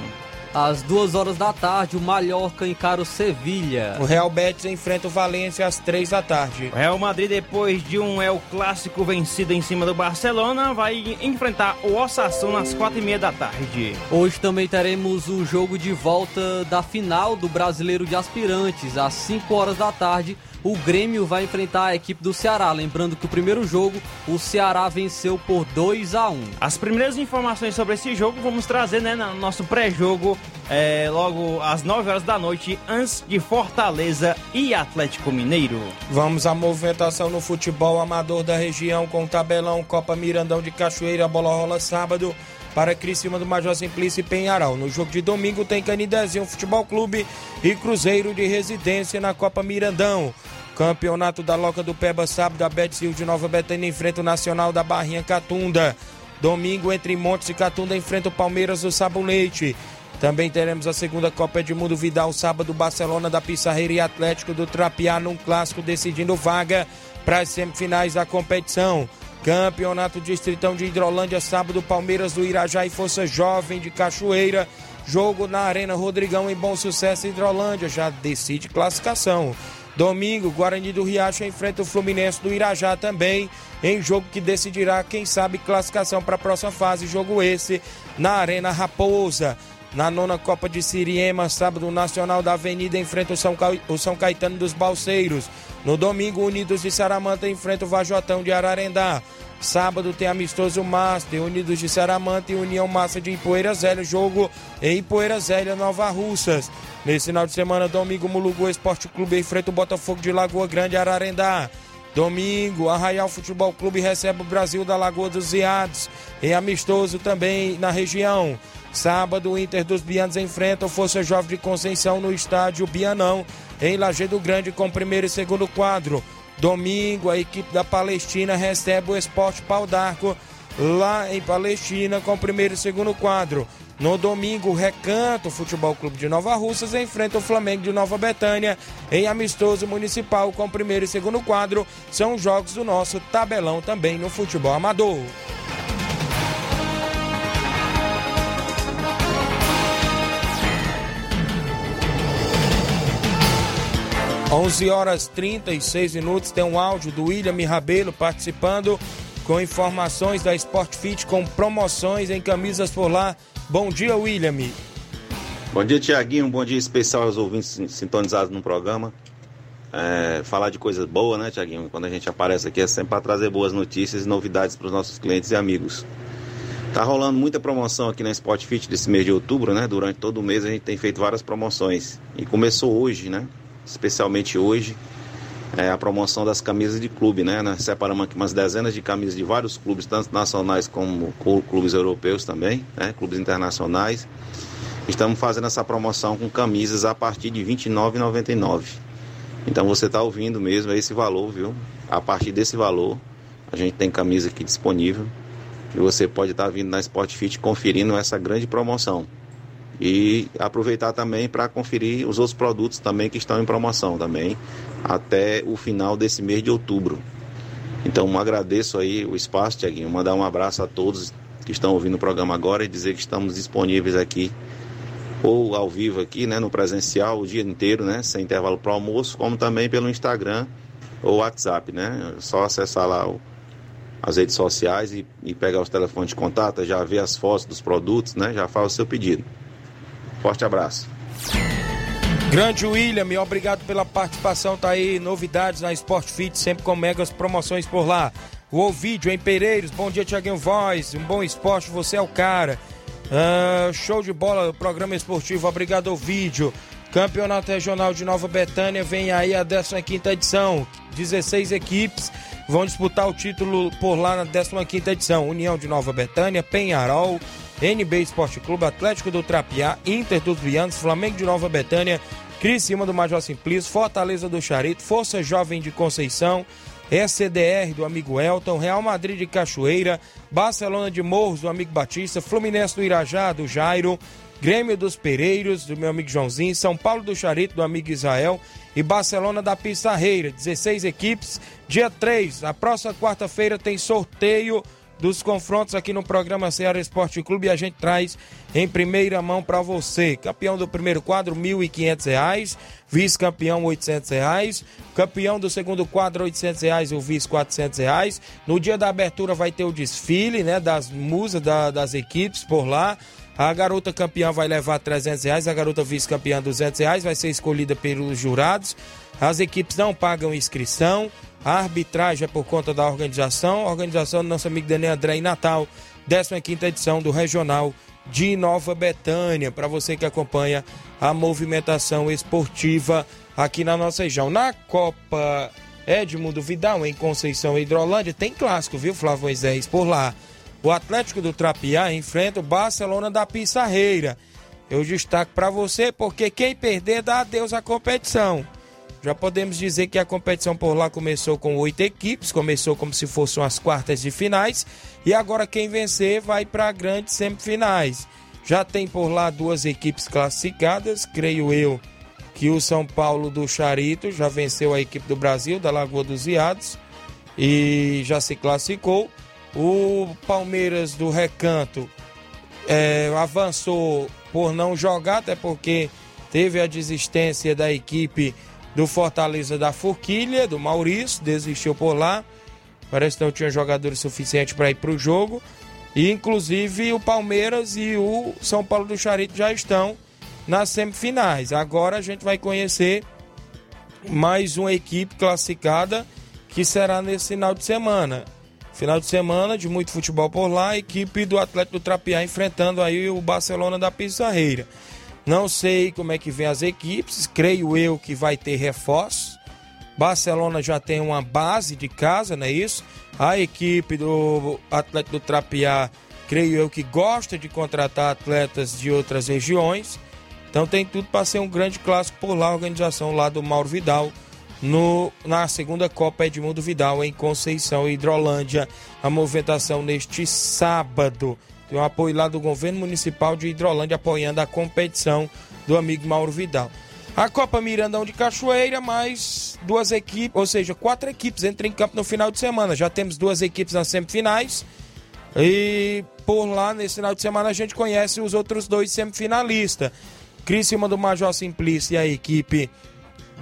Às duas horas da tarde, o Mallorca encara o Sevilha. O Real Betis enfrenta o Valência às três da tarde. O Real Madrid, depois de um El Clássico vencido em cima do Barcelona, vai enfrentar o Osasuna às quatro e meia da tarde. Hoje também teremos o jogo de volta da final do Brasileiro de Aspirantes, às 5 horas da tarde. O Grêmio vai enfrentar a equipe do Ceará. Lembrando que o primeiro jogo o Ceará venceu por 2 a 1 As primeiras informações sobre esse jogo vamos trazer né, no nosso pré-jogo é, logo às 9 horas da noite, antes de Fortaleza e Atlético Mineiro. Vamos à movimentação no futebol amador da região com o tabelão Copa Mirandão de Cachoeira. A bola rola sábado para Criciúma do Major Simplício e Penharal. No jogo de domingo tem Canidezinho Futebol Clube e Cruzeiro de Residência na Copa Mirandão. Campeonato da Loca do Peba, sábado, a Betzil de Nova Betânia enfrenta o Nacional da Barrinha Catunda. Domingo, entre Montes e Catunda, enfrenta o Palmeiras do Sabonete. Também teremos a segunda Copa Edmundo Vidal, sábado, Barcelona da Pissarreira e Atlético do Trapiá, num clássico decidindo vaga para as semifinais da competição. Campeonato Distritão de Hidrolândia, sábado, Palmeiras do Irajá e Força Jovem de Cachoeira. Jogo na Arena Rodrigão em Bom Sucesso, Hidrolândia, já decide classificação. Domingo, Guarani do Riacho enfrenta o Fluminense do Irajá também, em jogo que decidirá, quem sabe, classificação para a próxima fase. Jogo esse na Arena Raposa. Na nona Copa de Siriema, sábado, o Nacional da Avenida enfrenta o São, Ca... o São Caetano dos Balseiros. No domingo, Unidos de Saramanta enfrenta o Vajotão de Ararendá. Sábado tem amistoso Master, Unidos de Saramanta e União Massa de Ipoeira Zélia. Jogo em Ipoeira Zélia, Nova Russas. Nesse final de semana, domingo, Mulugu Esporte Clube enfrenta o Botafogo de Lagoa Grande, Ararendá. Domingo, Arraial Futebol Clube recebe o Brasil da Lagoa dos Iades. Em amistoso também na região. Sábado, o Inter dos Bianos enfrenta o Força Jovem de Conceição no estádio Bianão, em Lajeado Grande, com primeiro e segundo quadro. Domingo, a equipe da Palestina recebe o Esporte Pau d'Arco lá em Palestina, com primeiro e segundo quadro. No domingo, o Recanto Futebol Clube de Nova Russas enfrenta o Flamengo de Nova Betânia em amistoso municipal com primeiro e segundo quadro. São jogos do nosso tabelão também no futebol amador. 11 horas 36 minutos, tem um áudio do William Rabelo participando com informações da Sport Fit com promoções em camisas por lá. Bom dia, William. Bom dia, Tiaguinho. Bom dia especial aos ouvintes sintonizados no programa. É, falar de coisas boas, né, Tiaguinho? Quando a gente aparece aqui é sempre para trazer boas notícias e novidades para os nossos clientes e amigos. Tá rolando muita promoção aqui na Sport Fit desse mês de outubro, né? Durante todo o mês a gente tem feito várias promoções. E começou hoje, né? Especialmente hoje, é a promoção das camisas de clube, né? Nós separamos aqui umas dezenas de camisas de vários clubes, tanto nacionais como clubes europeus também, né? Clubes internacionais. Estamos fazendo essa promoção com camisas a partir de R$ 29,99. Então você está ouvindo mesmo esse valor, viu? A partir desse valor, a gente tem camisa aqui disponível. E você pode estar tá vindo na Sport Fit conferindo essa grande promoção e aproveitar também para conferir os outros produtos também que estão em promoção também até o final desse mês de outubro. Então agradeço aí o espaço, Tiaguinho, mandar um abraço a todos que estão ouvindo o programa agora e dizer que estamos disponíveis aqui ou ao vivo aqui, né, no presencial o dia inteiro, né, sem intervalo para almoço, como também pelo Instagram ou WhatsApp, né? Só acessar lá o, as redes sociais e, e pegar os telefones de contato, já ver as fotos dos produtos, né? Já faz o seu pedido. Forte abraço. Grande William, obrigado pela participação. Tá aí novidades na Sport Fit, sempre com megas promoções por lá. O Ovídio em Pereiros, bom dia Tiaguinho Voz, um bom esporte, você é o cara. Uh, show de bola, programa esportivo, obrigado Ovídio. Campeonato Regional de Nova Betânia vem aí a 15 edição. 16 equipes vão disputar o título por lá na 15 edição. União de Nova Betânia, Penharol, NB Esporte Clube, Atlético do Trapiá, Inter dos Vianos, Flamengo de Nova Betânia, Criciúma do Major Simplício, Fortaleza do Charito, Força Jovem de Conceição, SCDR do amigo Elton, Real Madrid de Cachoeira, Barcelona de Morros do amigo Batista, Fluminense do Irajá do Jairo, Grêmio dos Pereiros do meu amigo Joãozinho, São Paulo do Charito do amigo Israel e Barcelona da Pissarreira. 16 equipes. Dia 3, na próxima quarta-feira, tem sorteio dos confrontos aqui no programa Ceará Esporte Clube e a gente traz em primeira mão para você. Campeão do primeiro quadro, R$ 1.500. Vice-campeão, R$ 800. Campeão do segundo quadro, 800 reais, o vice, 400 reais. No dia da abertura vai ter o desfile, né, das musas da, das equipes por lá. A garota campeã vai levar 300 reais, a garota vice-campeã 200 reais, vai ser escolhida pelos jurados. As equipes não pagam inscrição. A arbitragem é por conta da organização. A organização do nosso amigo Daniel André em Natal, 15 edição do Regional de Nova Betânia. Para você que acompanha a movimentação esportiva aqui na nossa região. Na Copa Edmundo Vidal, em Conceição Hidrolândia, tem clássico, viu, Flávio Moisés? Por lá. O Atlético do Trapiá enfrenta o Barcelona da Pissarreira. Eu destaco para você porque quem perder dá adeus à competição. Já podemos dizer que a competição por lá começou com oito equipes, começou como se fossem as quartas de finais, e agora quem vencer vai para grandes semifinais. Já tem por lá duas equipes classificadas, creio eu que o São Paulo do Charito já venceu a equipe do Brasil, da Lagoa dos Viados, e já se classificou. O Palmeiras do Recanto é, avançou por não jogar, até porque teve a desistência da equipe do Fortaleza da Forquilha, do Maurício, desistiu por lá. Parece que não tinha jogadores suficientes para ir para o jogo. E inclusive o Palmeiras e o São Paulo do Charito já estão nas semifinais. Agora a gente vai conhecer mais uma equipe classificada que será nesse final de semana. Final de semana de muito futebol por lá, a equipe do Atlético do Trapiá enfrentando aí o Barcelona da Pissarreira. Não sei como é que vem as equipes, creio eu que vai ter reforço. Barcelona já tem uma base de casa, não é isso? A equipe do Atlético do Trapiá, creio eu que gosta de contratar atletas de outras regiões. Então tem tudo para ser um grande clássico por lá, a organização lá do Mauro Vidal, no, na segunda Copa Edmundo Vidal, em Conceição, Hidrolândia. A movimentação neste sábado. Tem um apoio lá do governo municipal de Hidrolândia apoiando a competição do amigo Mauro Vidal. A Copa Mirandão de Cachoeira, mais duas equipes, ou seja, quatro equipes entram em campo no final de semana. Já temos duas equipes nas semifinais. E por lá, nesse final de semana, a gente conhece os outros dois semifinalistas. Criciúma do Major Simplício e a equipe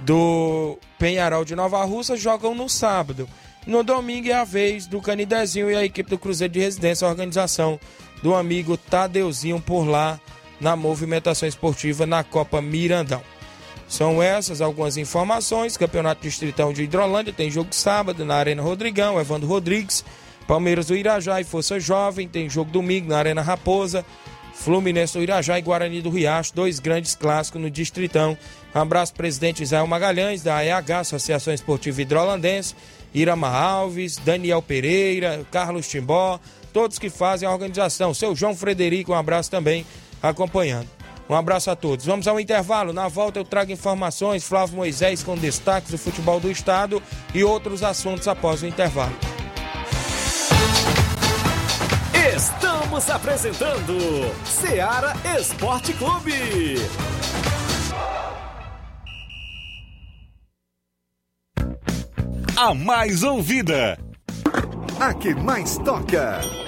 do Penharol de Nova Russa jogam no sábado. No domingo é a vez do Canidezinho e a equipe do Cruzeiro de Residência, a organização do amigo Tadeuzinho por lá na movimentação esportiva na Copa Mirandão. São essas algumas informações. Campeonato Distritão de Hidrolândia tem jogo sábado na Arena Rodrigão, Evandro Rodrigues. Palmeiras do Irajá e Força Jovem tem jogo domingo na Arena Raposa. Fluminense do Irajá e Guarani do Riacho, dois grandes clássicos no Distritão. Abraço, presidente Israel Magalhães, da EH, Associação Esportiva Hidrolandense, Irama Alves, Daniel Pereira, Carlos Timbó, todos que fazem a organização. Seu João Frederico, um abraço também acompanhando. Um abraço a todos. Vamos ao intervalo. Na volta eu trago informações. Flávio Moisés com destaques do futebol do estado e outros assuntos após o intervalo. Estamos apresentando Seara Esporte Clube. A mais ouvida. A que mais toca.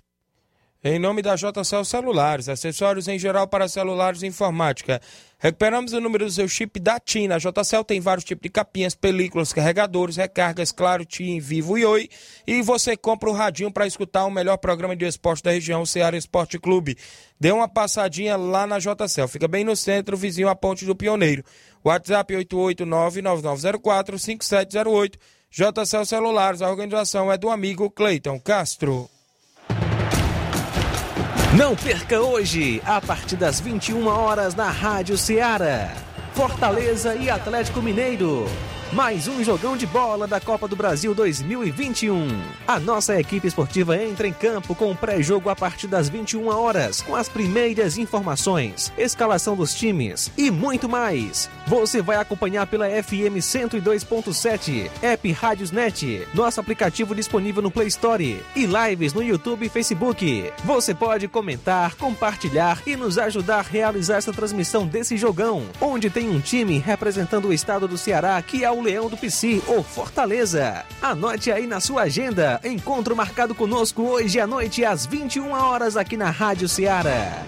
Em nome da JCL Celulares, acessórios em geral para celulares e informática. Recuperamos o número do seu chip da TIM. Na JCL tem vários tipos de capinhas, películas, carregadores, recargas, claro, TIM, Vivo e Oi. E você compra o radinho para escutar o melhor programa de esporte da região, o Ceará Esporte Clube. Dê uma passadinha lá na JCL. Fica bem no centro, vizinho à Ponte do Pioneiro. WhatsApp 889-9904-5708. JCL Celulares, a organização é do amigo Cleiton Castro. Não perca hoje, a partir das 21 horas na Rádio Ceará. Fortaleza e Atlético Mineiro. Mais um jogão de bola da Copa do Brasil 2021. A nossa equipe esportiva entra em campo com o pré-jogo a partir das 21 horas, com as primeiras informações, escalação dos times e muito mais. Você vai acompanhar pela FM 102.7, app Rádios Net, nosso aplicativo disponível no Play Store e lives no YouTube e Facebook. Você pode comentar, compartilhar e nos ajudar a realizar essa transmissão desse jogão, onde tem um time representando o estado do Ceará, que é o Leão do Pici, ou Fortaleza. Anote aí na sua agenda, encontro marcado conosco hoje à noite às 21 horas aqui na Rádio Ceará.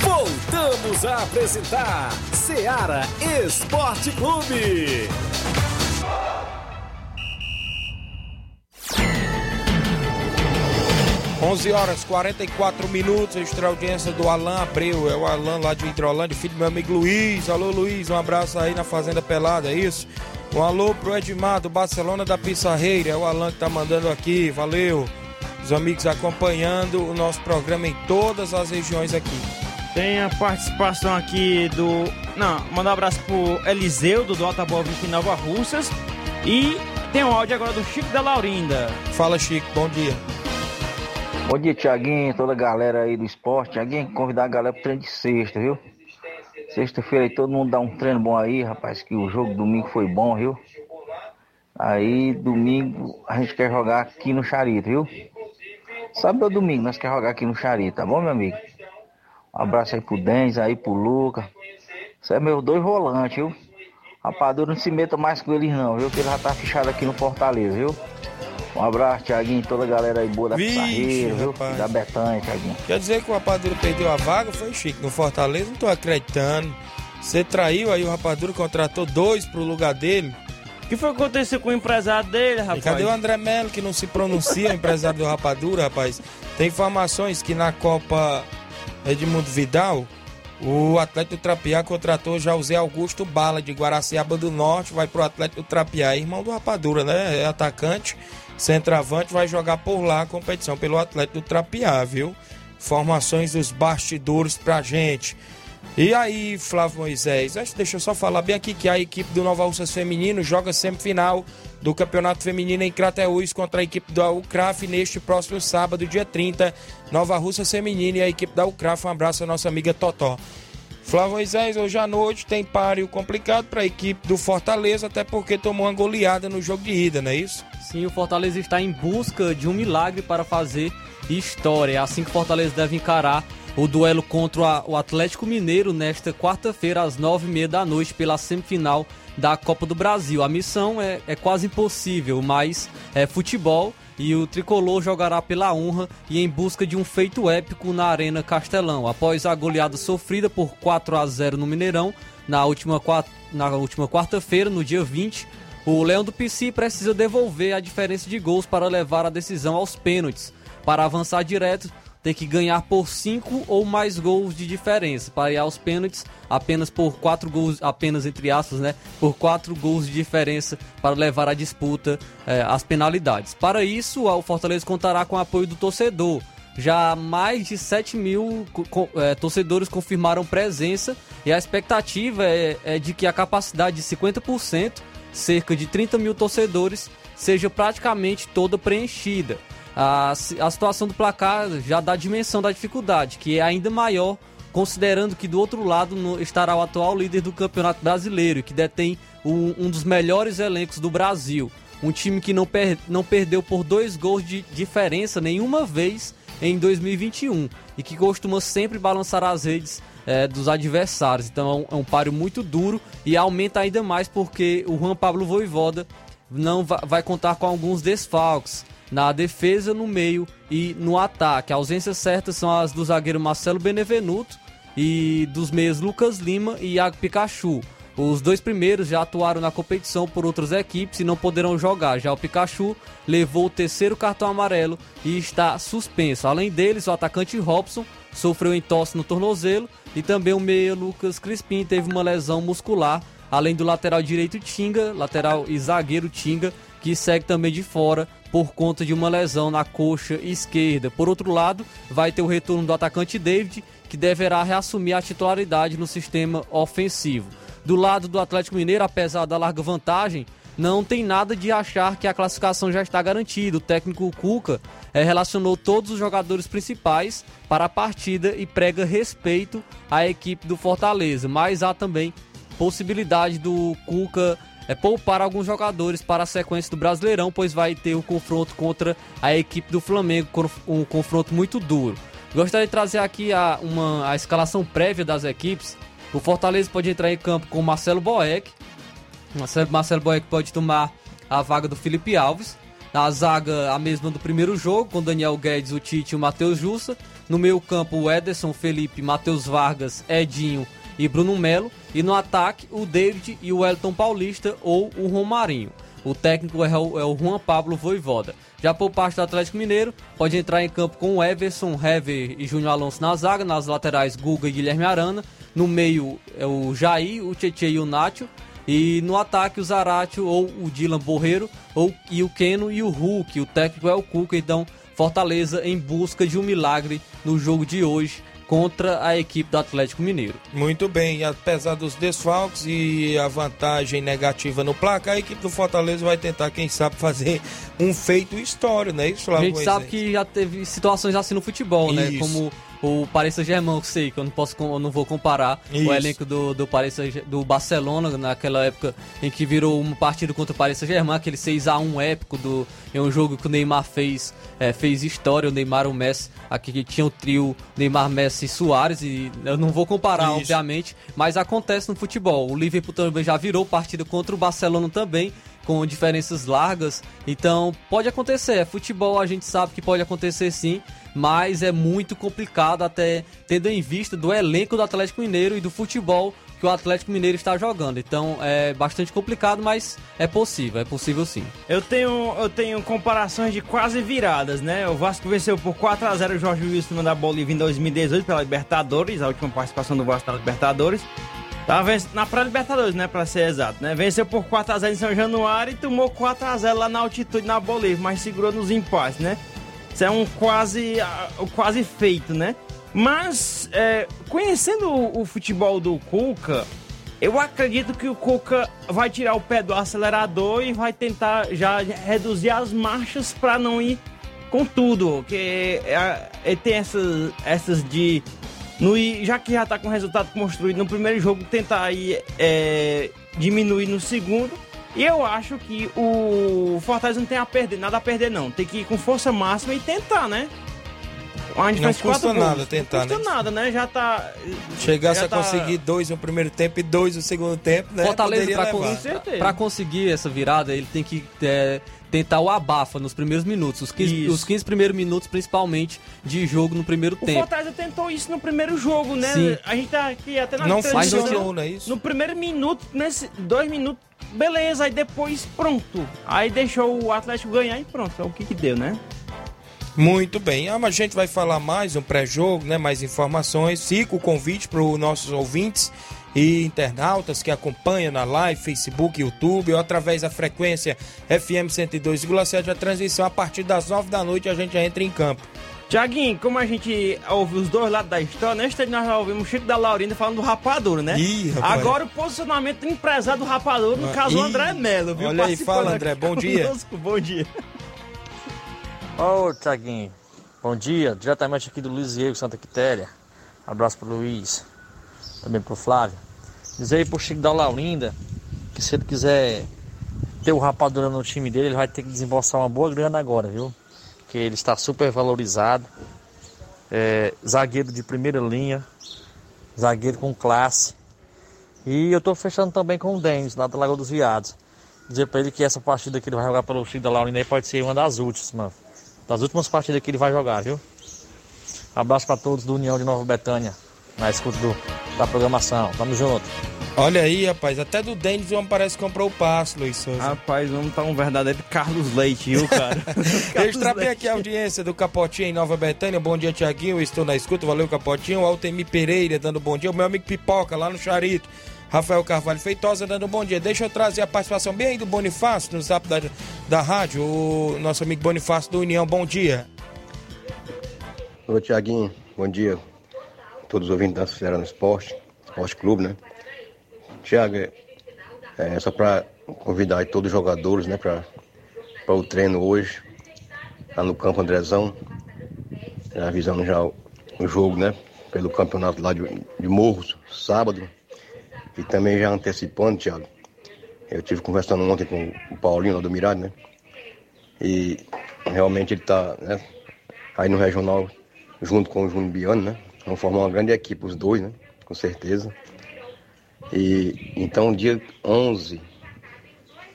Voltamos a apresentar Seara Esporte Clube. 11 horas 44 minutos, extra audiência do Alan Abreu, é o Alan lá de Hidrolândia, filho do meu amigo Luiz. Alô Luiz, um abraço aí na Fazenda Pelada, é isso? Um alô pro Edmar do Barcelona da Pissarreira, é o Alan que tá mandando aqui, valeu. Os amigos acompanhando o nosso programa em todas as regiões aqui. Tem a participação aqui do. Não, mandar um abraço pro Eliseu do Dota Boa em Nova Russas. E tem um áudio agora do Chico da Laurinda. Fala Chico, bom dia. Bom dia, Tiaguinho, toda a galera aí do esporte. Tiaguinho, convidar a galera pro treino de sexta, viu? Sexta-feira aí todo mundo dá um treino bom aí, rapaz, que o jogo domingo foi bom, viu? Aí domingo a gente quer jogar aqui no Charito, viu? Sábado ou domingo nós queremos jogar aqui no Charito, tá bom, meu amigo? Um abraço aí pro Denis, aí pro Luca. Isso é meus dois volantes, viu? Rapadura não se meta mais com eles não, viu? Que ele já tá fechado aqui no Fortaleza, viu? Um abraço, Thiaguinho, toda a galera aí boa da Pissarreira, viu? rapaz. Da Betânia, Thiaguinho. Quer dizer que o Rapadura perdeu a vaga? Foi Chico, no Fortaleza? Não tô acreditando. Você traiu aí o Rapadura, contratou dois pro lugar dele. O que foi que aconteceu com o empresário dele, rapaz? E cadê o André Melo, que não se pronuncia, o empresário do Rapadura, rapaz? Tem informações que na Copa Edmundo Vidal, o Atlético Trapiá contratou já o Zé Augusto Bala, de Guaraciaba do Norte, vai pro Atlético Trapiá, irmão do Rapadura, né? É atacante, centroavante, vai jogar por lá a competição pelo Atlético Trapiá, viu? Informações dos bastidores pra gente. E aí, Flávio Moisés, deixa eu só falar bem aqui que a equipe do Nova Russas Feminino joga semifinal do Campeonato Feminino em Crateús contra a equipe da UCRAF neste próximo sábado, dia 30. Nova Russas Feminino e a equipe da UCRAF. Um abraço à nossa amiga Totó. Flávio Moisés, hoje à noite tem páreo complicado para a equipe do Fortaleza, até porque tomou uma goleada no jogo de ida, não é isso? Sim, o Fortaleza está em busca de um milagre para fazer história. É assim que o Fortaleza deve encarar o duelo contra o Atlético Mineiro nesta quarta-feira, às nove e meia da noite, pela semifinal da Copa do Brasil. A missão é, é quase impossível, mas é futebol e o tricolor jogará pela honra e em busca de um feito épico na Arena Castelão. Após a goleada sofrida por 4 a 0 no Mineirão na última, na última quarta-feira, no dia 20, o Leão do Pici precisa devolver a diferença de gols para levar a decisão aos pênaltis. Para avançar direto, tem que ganhar por 5 ou mais gols de diferença. Para ir aos pênaltis, apenas por 4 gols, apenas entre aspas, né? Por 4 gols de diferença para levar a disputa eh, às penalidades. Para isso, o Fortaleza contará com o apoio do torcedor. Já mais de 7 mil eh, torcedores confirmaram presença e a expectativa é, é de que a capacidade de 50%, cerca de 30 mil torcedores, seja praticamente toda preenchida. A, a situação do placar já dá dimensão da dificuldade, que é ainda maior, considerando que do outro lado no- estará o atual líder do Campeonato Brasileiro, que detém um, um dos melhores elencos do Brasil. Um time que não, per- não perdeu por dois gols de diferença nenhuma vez em 2021 e que costuma sempre balançar as redes eh, dos adversários. Então é um, é um páreo muito duro e aumenta ainda mais porque o Juan Pablo Voivoda não va- vai contar com alguns desfalques na defesa, no meio e no ataque. Ausências certas são as do zagueiro Marcelo Benevenuto e dos meias Lucas Lima e Iago Pikachu. Os dois primeiros já atuaram na competição por outras equipes e não poderão jogar. Já o Pikachu levou o terceiro cartão amarelo e está suspenso. Além deles, o atacante Robson sofreu entorse no tornozelo e também o meia Lucas Crispim teve uma lesão muscular, além do lateral direito Tinga, lateral e zagueiro Tinga, que segue também de fora por conta de uma lesão na coxa esquerda. Por outro lado, vai ter o retorno do atacante David, que deverá reassumir a titularidade no sistema ofensivo. Do lado do Atlético Mineiro, apesar da larga vantagem, não tem nada de achar que a classificação já está garantida. O técnico Cuca é, relacionou todos os jogadores principais para a partida e prega respeito à equipe do Fortaleza, mas há também possibilidade do Cuca é, poupar alguns jogadores para a sequência do Brasileirão, pois vai ter o confronto contra a equipe do Flamengo, um confronto muito duro. Gostaria de trazer aqui a, uma, a escalação prévia das equipes. O Fortaleza pode entrar em campo com Marcelo Boeck. Marcelo, Marcelo Boeck pode tomar a vaga do Felipe Alves. Na zaga, a mesma do primeiro jogo, com Daniel Guedes, o Tite e o Matheus Jussa. No meio campo, o Ederson, Felipe, Matheus Vargas, Edinho e Bruno Melo. E no ataque, o David e o Elton Paulista ou o Romarinho. O técnico é o, é o Juan Pablo Voivoda. Já por parte do Atlético Mineiro, pode entrar em campo com o Everson, Hever e Júnior Alonso na zaga, nas laterais Guga e Guilherme Arana, no meio é o Jair, o Tietchan e o Nacho, e no ataque o Zaratio ou o Dylan Borreiro, ou, e o Keno e o Hulk, o técnico é o Cuca, então Fortaleza em busca de um milagre no jogo de hoje contra a equipe do Atlético Mineiro. Muito bem, apesar dos desfalques e a vantagem negativa no placar, a equipe do Fortaleza vai tentar, quem sabe, fazer um feito histórico, né? Isso, a gente sabe que já teve situações assim no futebol, né? Isso. né? Como o Paris Saint-Germain, eu sei que eu não posso, eu não vou comparar Isso. o elenco do, do, Paris, do Barcelona naquela época em que virou uma partida contra o Paris Saint-Germain, aquele 6 a 1 épico do em um jogo que o Neymar fez, é, fez história, o Neymar o Messi, aqui que tinha o trio Neymar, Messi e Soares e eu não vou comparar, Isso. obviamente, mas acontece no futebol. O Liverpool também já virou partida contra o Barcelona também com diferenças largas. Então, pode acontecer. É futebol, a gente sabe que pode acontecer sim mas é muito complicado até tendo em vista do elenco do Atlético Mineiro e do futebol que o Atlético Mineiro está jogando. Então é bastante complicado, mas é possível, é possível sim. Eu tenho, eu tenho comparações de quase viradas, né? O Vasco venceu por 4 a 0 o Jorge Wilson da Bolívia em 2018 pela Libertadores, a última participação do Vasco na Libertadores. Tava na pré-Libertadores, né? Pra ser exato, né? Venceu por 4x0 em São Januário e tomou 4x0 lá na altitude na Bolívia, mas segurou nos empates, né? Isso é um quase, uh, quase feito, né? Mas, é, conhecendo o, o, futebol do Cuca, eu acredito que o Cuca vai tirar o pé do acelerador e vai tentar já reduzir as marchas para não ir com tudo. Porque é, é, tem essas, essas de. No, já que já tá com o resultado construído no primeiro jogo, tentar aí, é, diminuir no segundo e eu acho que o Fortaleza não tem a perder, nada a perder, não. Tem que ir com força máxima e tentar, né? A gente não custa nada gols. tentar, não custa né? nada, né? Já tá. Chegasse já a tá... conseguir dois no primeiro tempo e dois no segundo tempo, né? Fortaleza, pra, con pra, conseguir essa virada, ele tem que é, tentar o abafa nos primeiros minutos. Os 15, os 15 primeiros minutos, principalmente, de jogo no primeiro o tempo. O Fortaleza tentou isso no primeiro jogo, né? Sim. A gente tá aqui até na Não funcionou, não é isso? No primeiro minuto, nesse dois minutos beleza, aí depois pronto. Aí deixou o Atlético ganhar e pronto, é o que que deu, né? Muito bem, ah, a gente vai falar mais um pré-jogo, né? Mais informações. Fica o convite para os nossos ouvintes e internautas que acompanham na live, Facebook, YouTube ou através da frequência FM 102,7 a transmissão a partir das 9 da noite a gente já entra em campo. Tiaguinho, como a gente ouve os dois lados da história, neste nós já ouvimos o Chico da Laurinda falando do Rapadura, né? Ih, Agora o posicionamento do empresário do Rapadura, no ah, caso o André Melo, viu? Olha aí, fala André, bom dia. Conosco, bom dia. Ô, oh, Tiaguinho, bom dia. Diretamente aqui do Luiz Diego, Santa Quitéria. Abraço pro Luiz, também pro Flávio. Dizer aí pro Chico da Laurinda que se ele quiser ter o Rapadura no time dele, ele vai ter que desembolsar uma boa grana agora, viu? que ele está super valorizado. É, zagueiro de primeira linha, zagueiro com classe. E eu estou fechando também com o Denis, lá da Lagoa dos Viados. Dizer para ele que essa partida que ele vai jogar pelo Chico da Laurina pode ser uma das últimas, mano. Das últimas partidas que ele vai jogar, viu? Abraço para todos do União de Nova Betânia, na escuta do, da programação. Tamo junto. Olha aí, rapaz, até do Denis o homem parece que comprou o passo, Luiz Souza. Rapaz, o homem tá um verdadeiro Carlos Leite, viu, cara? Extrapei aqui a audiência do Capotinho em Nova Betânia. Bom dia, Tiaguinho. Estou na escuta. Valeu, Capotinho. Altemir Pereira dando bom dia. O meu amigo Pipoca lá no Charito. Rafael Carvalho Feitosa dando um bom dia. Deixa eu trazer a participação bem aí do Bonifácio no zap da, da rádio, o nosso amigo Bonifácio do União. Bom dia. Ô Tiaguinho, bom dia. Todos os ouvintes da Ceará no Esporte, Esporte Clube, né? Tiago, é, é só para convidar todos os jogadores, né, para o treino hoje, lá no campo Andrezão, avisando já o, o jogo, né, pelo campeonato lá de, de Morros, sábado, e também já antecipando, Tiago, eu tive conversando ontem com o Paulinho lá do Mirade, né, e realmente ele tá, né, aí no regional, junto com o Júnior Biano, né, vão formar uma grande equipe, os dois, né, com certeza. E então, dia 11,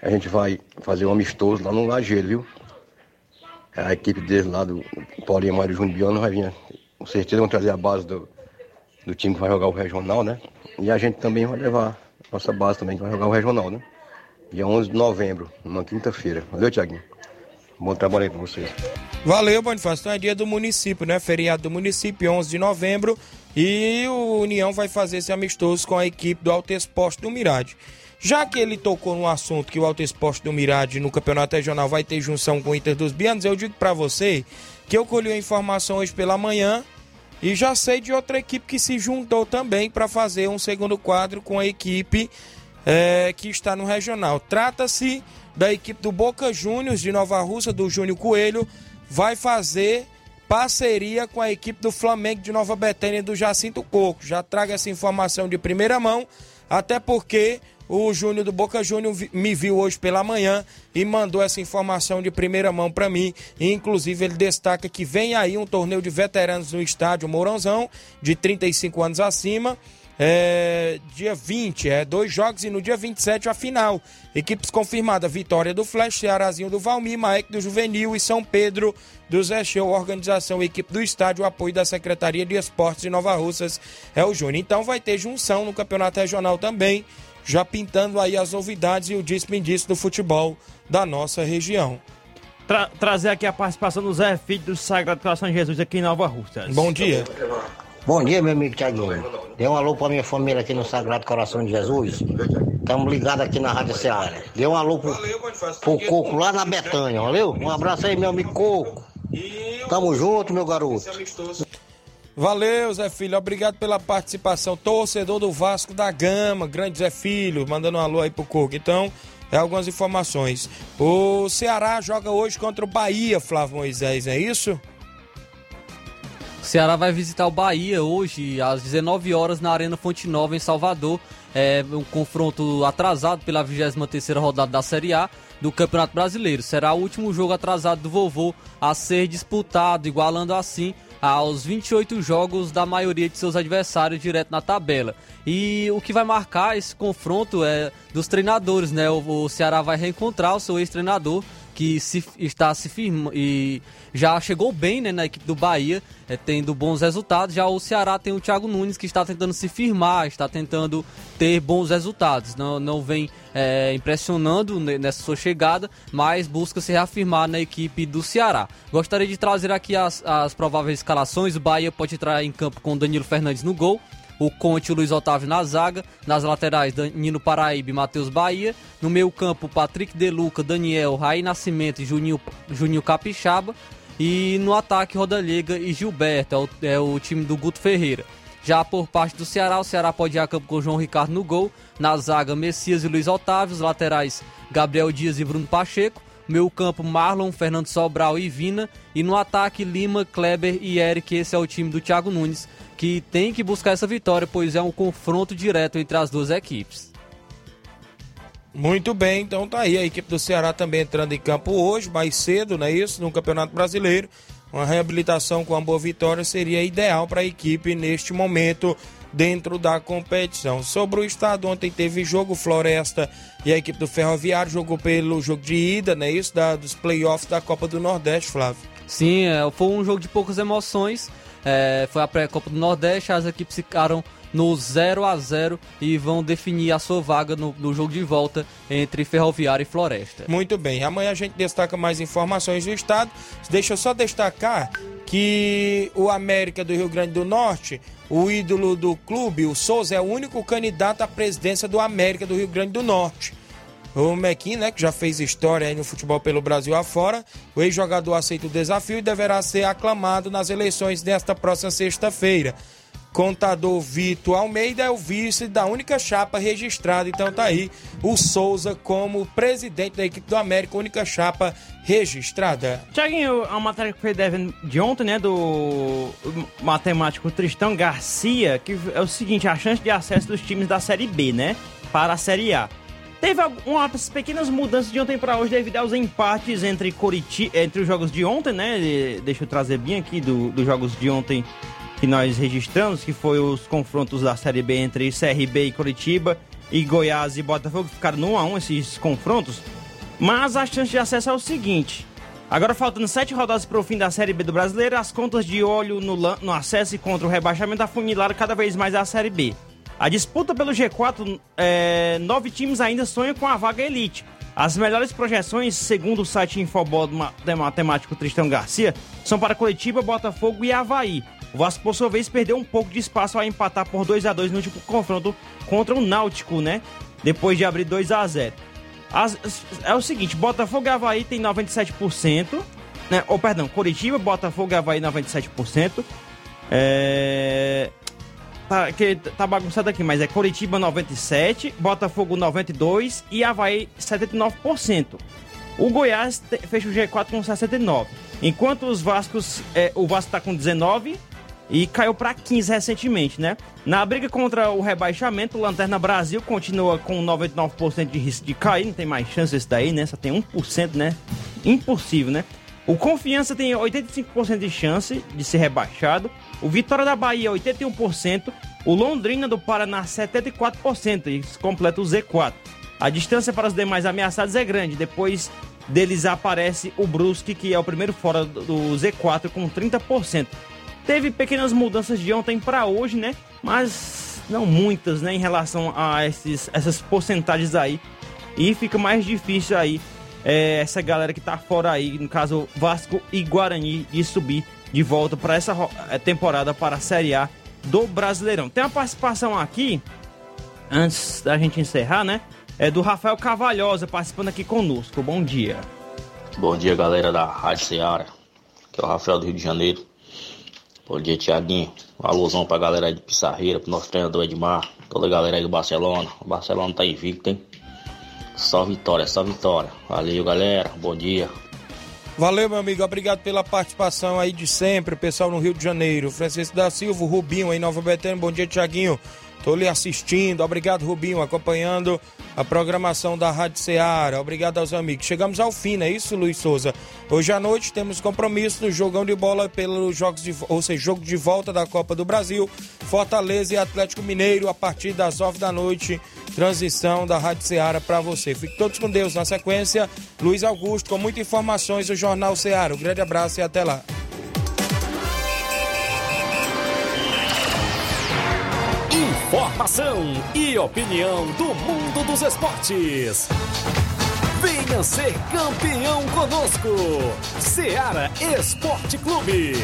a gente vai fazer um amistoso lá no Lajeiro, viu? A equipe dele lá do Paulinho Mário Júnior vai vir, com certeza vão trazer a base do, do time que vai jogar o regional, né? E a gente também vai levar nossa base também que vai jogar o regional, né? Dia 11 de novembro, uma quinta-feira. Valeu, Tiaguinho. Bom trabalho aí com vocês. Valeu, Bonifácio. Então é dia do município, né? Feriado do município, 11 de novembro. E o União vai fazer esse amistoso com a equipe do Alto Esporte do Mirade. Já que ele tocou no assunto que o Alto Esporte do Mirade no Campeonato Regional vai ter junção com o Inter dos Bianos, eu digo para você que eu colhi a informação hoje pela manhã e já sei de outra equipe que se juntou também para fazer um segundo quadro com a equipe é, que está no Regional. Trata-se da equipe do Boca Juniors de Nova Russa, do Júnior Coelho, vai fazer parceria com a equipe do Flamengo de Nova Betânia do Jacinto Coco. Já trago essa informação de primeira mão, até porque o Júnior do Boca Júnior me viu hoje pela manhã e mandou essa informação de primeira mão para mim. E, inclusive, ele destaca que vem aí um torneio de veteranos no estádio Mourãozão, de 35 anos acima é, dia 20, é dois jogos e no dia 27 a final. Equipes confirmadas: Vitória do Flash, Cearazinho do Valmir, Maek do Juvenil e São Pedro do Zé Show. Organização, equipe do estádio, apoio da Secretaria de Esportes de Nova Russas é o Júnior. Então vai ter junção no Campeonato Regional também, já pintando aí as novidades e o disse-me-disse do futebol da nossa região. Tra trazer aqui a participação do Zé Filho do Sagrado Coração de Jesus aqui em Nova Russas. Bom dia. Bom dia, meu amigo Tiaguinho. Dê um alô pra minha família aqui no Sagrado Coração de Jesus. Estamos ligados aqui na Rádio Seara. Dê um alô pro, pro Coco lá na Betânia, valeu? Um abraço aí, meu amigo Coco. Tamo junto, meu garoto. Valeu, Zé Filho. Obrigado pela participação. Torcedor do Vasco da Gama, grande Zé Filho, mandando um alô aí pro Coco. Então, é algumas informações. O Ceará joga hoje contra o Bahia, Flávio Moisés, é isso? O Ceará vai visitar o Bahia hoje, às 19 horas, na Arena Fonte Nova, em Salvador. É um confronto atrasado pela 23 rodada da Série A do Campeonato Brasileiro. Será o último jogo atrasado do vovô a ser disputado, igualando assim aos 28 jogos da maioria de seus adversários direto na tabela. E o que vai marcar esse confronto é dos treinadores, né? O Ceará vai reencontrar o seu ex-treinador, que se, está se firmando e já chegou bem né, na equipe do Bahia, é, tendo bons resultados. Já o Ceará tem o Thiago Nunes que está tentando se firmar, está tentando ter bons resultados. Não, não vem é, impressionando nessa sua chegada, mas busca se reafirmar na equipe do Ceará. Gostaria de trazer aqui as, as prováveis escalações. O Bahia pode entrar em campo com Danilo Fernandes no gol o Conte e o Luiz Otávio na zaga, nas laterais Danilo Paraíba e Matheus Bahia, no meio campo Patrick Deluca, Daniel, Raí Nascimento e Juninho, Juninho Capixaba, e no ataque Rodallega e Gilberto, é o, é o time do Guto Ferreira. Já por parte do Ceará, o Ceará pode ir a campo com João Ricardo no gol, na zaga Messias e Luiz Otávio, os laterais Gabriel Dias e Bruno Pacheco, meio campo Marlon, Fernando Sobral e Vina, e no ataque Lima, Kleber e Eric, esse é o time do Thiago Nunes que tem que buscar essa vitória, pois é um confronto direto entre as duas equipes. Muito bem, então tá aí a equipe do Ceará também entrando em campo hoje, mais cedo, não é isso? No Campeonato Brasileiro. Uma reabilitação com uma boa vitória seria ideal para a equipe neste momento dentro da competição. Sobre o estado, ontem teve jogo Floresta e a equipe do Ferroviário jogou pelo jogo de ida, não é isso? Da, dos playoffs da Copa do Nordeste, Flávio. Sim, é, foi um jogo de poucas emoções. É, foi a pré-copa do Nordeste, as equipes ficaram no 0 a 0 e vão definir a sua vaga no, no, jogo de volta entre Ferroviária e Floresta. Muito bem, amanhã a gente destaca mais informações do estado. Deixa eu só destacar que o América do Rio Grande do Norte, o ídolo do clube, o Souza, é o único candidato à presidência do América do Rio Grande do Norte. O Mequim, né, que já fez história no futebol pelo Brasil afora, o ex-jogador aceita o desafio e deverá ser aclamado nas eleições desta próxima sexta-feira. Contador Vitor Almeida é o vice da única chapa registrada, então tá aí o Souza como presidente da equipe do América, única chapa registrada. Tiaguinho, a matéria que foi de ontem, né, do matemático Tristão Garcia, que é o seguinte, a chance de acesso dos times da Série B, né, para a Série A. Teve algumas pequenas mudanças de ontem para hoje devido aos empates entre Curitiba, entre os jogos de ontem, né? Deixa eu trazer bem aqui do, dos jogos de ontem que nós registramos, que foi os confrontos da Série B entre CRB e Curitiba e Goiás e Botafogo, ficaram no 1 a 1 esses confrontos. Mas a chance de acesso é o seguinte: agora faltando sete rodadas para o fim da Série B do Brasileiro, as contas de olho no, no acesso e contra o rebaixamento afunilaram cada vez mais a Série B. A disputa pelo G4, é, nove times ainda sonham com a vaga elite. As melhores projeções, segundo o site Infobol do matemático Tristão Garcia, são para Curitiba, Botafogo e Havaí. O Vasco, por sua vez, perdeu um pouco de espaço ao empatar por 2 a 2 no último confronto contra o Náutico, né? Depois de abrir 2 a 0 As, É o seguinte, Botafogo e Havaí tem 97%, né? Ou, perdão, Curitiba, Botafogo e Havaí 97%. É... Tá, que tá bagunçado aqui, mas é Curitiba 97, Botafogo 92 e Havaí 79%. O Goiás fecha o G4 com 69. Enquanto os Vascos, é, o Vasco tá com 19 e caiu para 15 recentemente, né? Na briga contra o rebaixamento, o Lanterna Brasil continua com 99% de risco de cair, não tem mais chance esse daí, né? Só tem 1%, né? Impossível, né? O Confiança tem 85% de chance de ser rebaixado. O Vitória da Bahia, 81%. O Londrina do Paraná, 74%. Isso completa o Z4. A distância para os demais ameaçados é grande. Depois deles aparece o Brusque, que é o primeiro fora do Z4, com 30%. Teve pequenas mudanças de ontem para hoje, né? Mas não muitas, né? Em relação a esses, essas porcentagens aí. E fica mais difícil aí é, essa galera que tá fora aí, no caso Vasco e Guarani, de subir de volta para essa é, temporada para a Série A do Brasileirão. Tem uma participação aqui, antes da gente encerrar, né? É do Rafael Cavalhosa participando aqui conosco. Bom dia. Bom dia, galera da Rádio Ceará. Que é o Rafael do Rio de Janeiro. Bom dia, Tiaguinho. Um alôzão pra galera de Pissarreira, pro nosso treinador Edmar, toda a galera aí do Barcelona. O Barcelona tá invicto, hein? Só vitória, só vitória. Valeu, galera. Bom dia. Valeu, meu amigo. Obrigado pela participação aí de sempre, pessoal no Rio de Janeiro. Francisco da Silva, Rubinho aí, Nova Betânia. Bom dia, Tiaguinho. Tô lhe assistindo. Obrigado, Rubinho, acompanhando a programação da Rádio Ceará. Obrigado aos amigos. Chegamos ao fim, não é isso, Luiz Souza? Hoje à noite temos compromisso no jogão de bola pelos jogos de, ou seja, jogo de volta da Copa do Brasil, Fortaleza e Atlético Mineiro a partir das nove da noite. Transição da Rádio Ceará para você. Fique todos com Deus. Na sequência, Luiz Augusto com muitas informações do Jornal Ceará. Um grande abraço e até lá. Informação e opinião do mundo dos esportes. Venha ser campeão conosco. Seara Esporte Clube.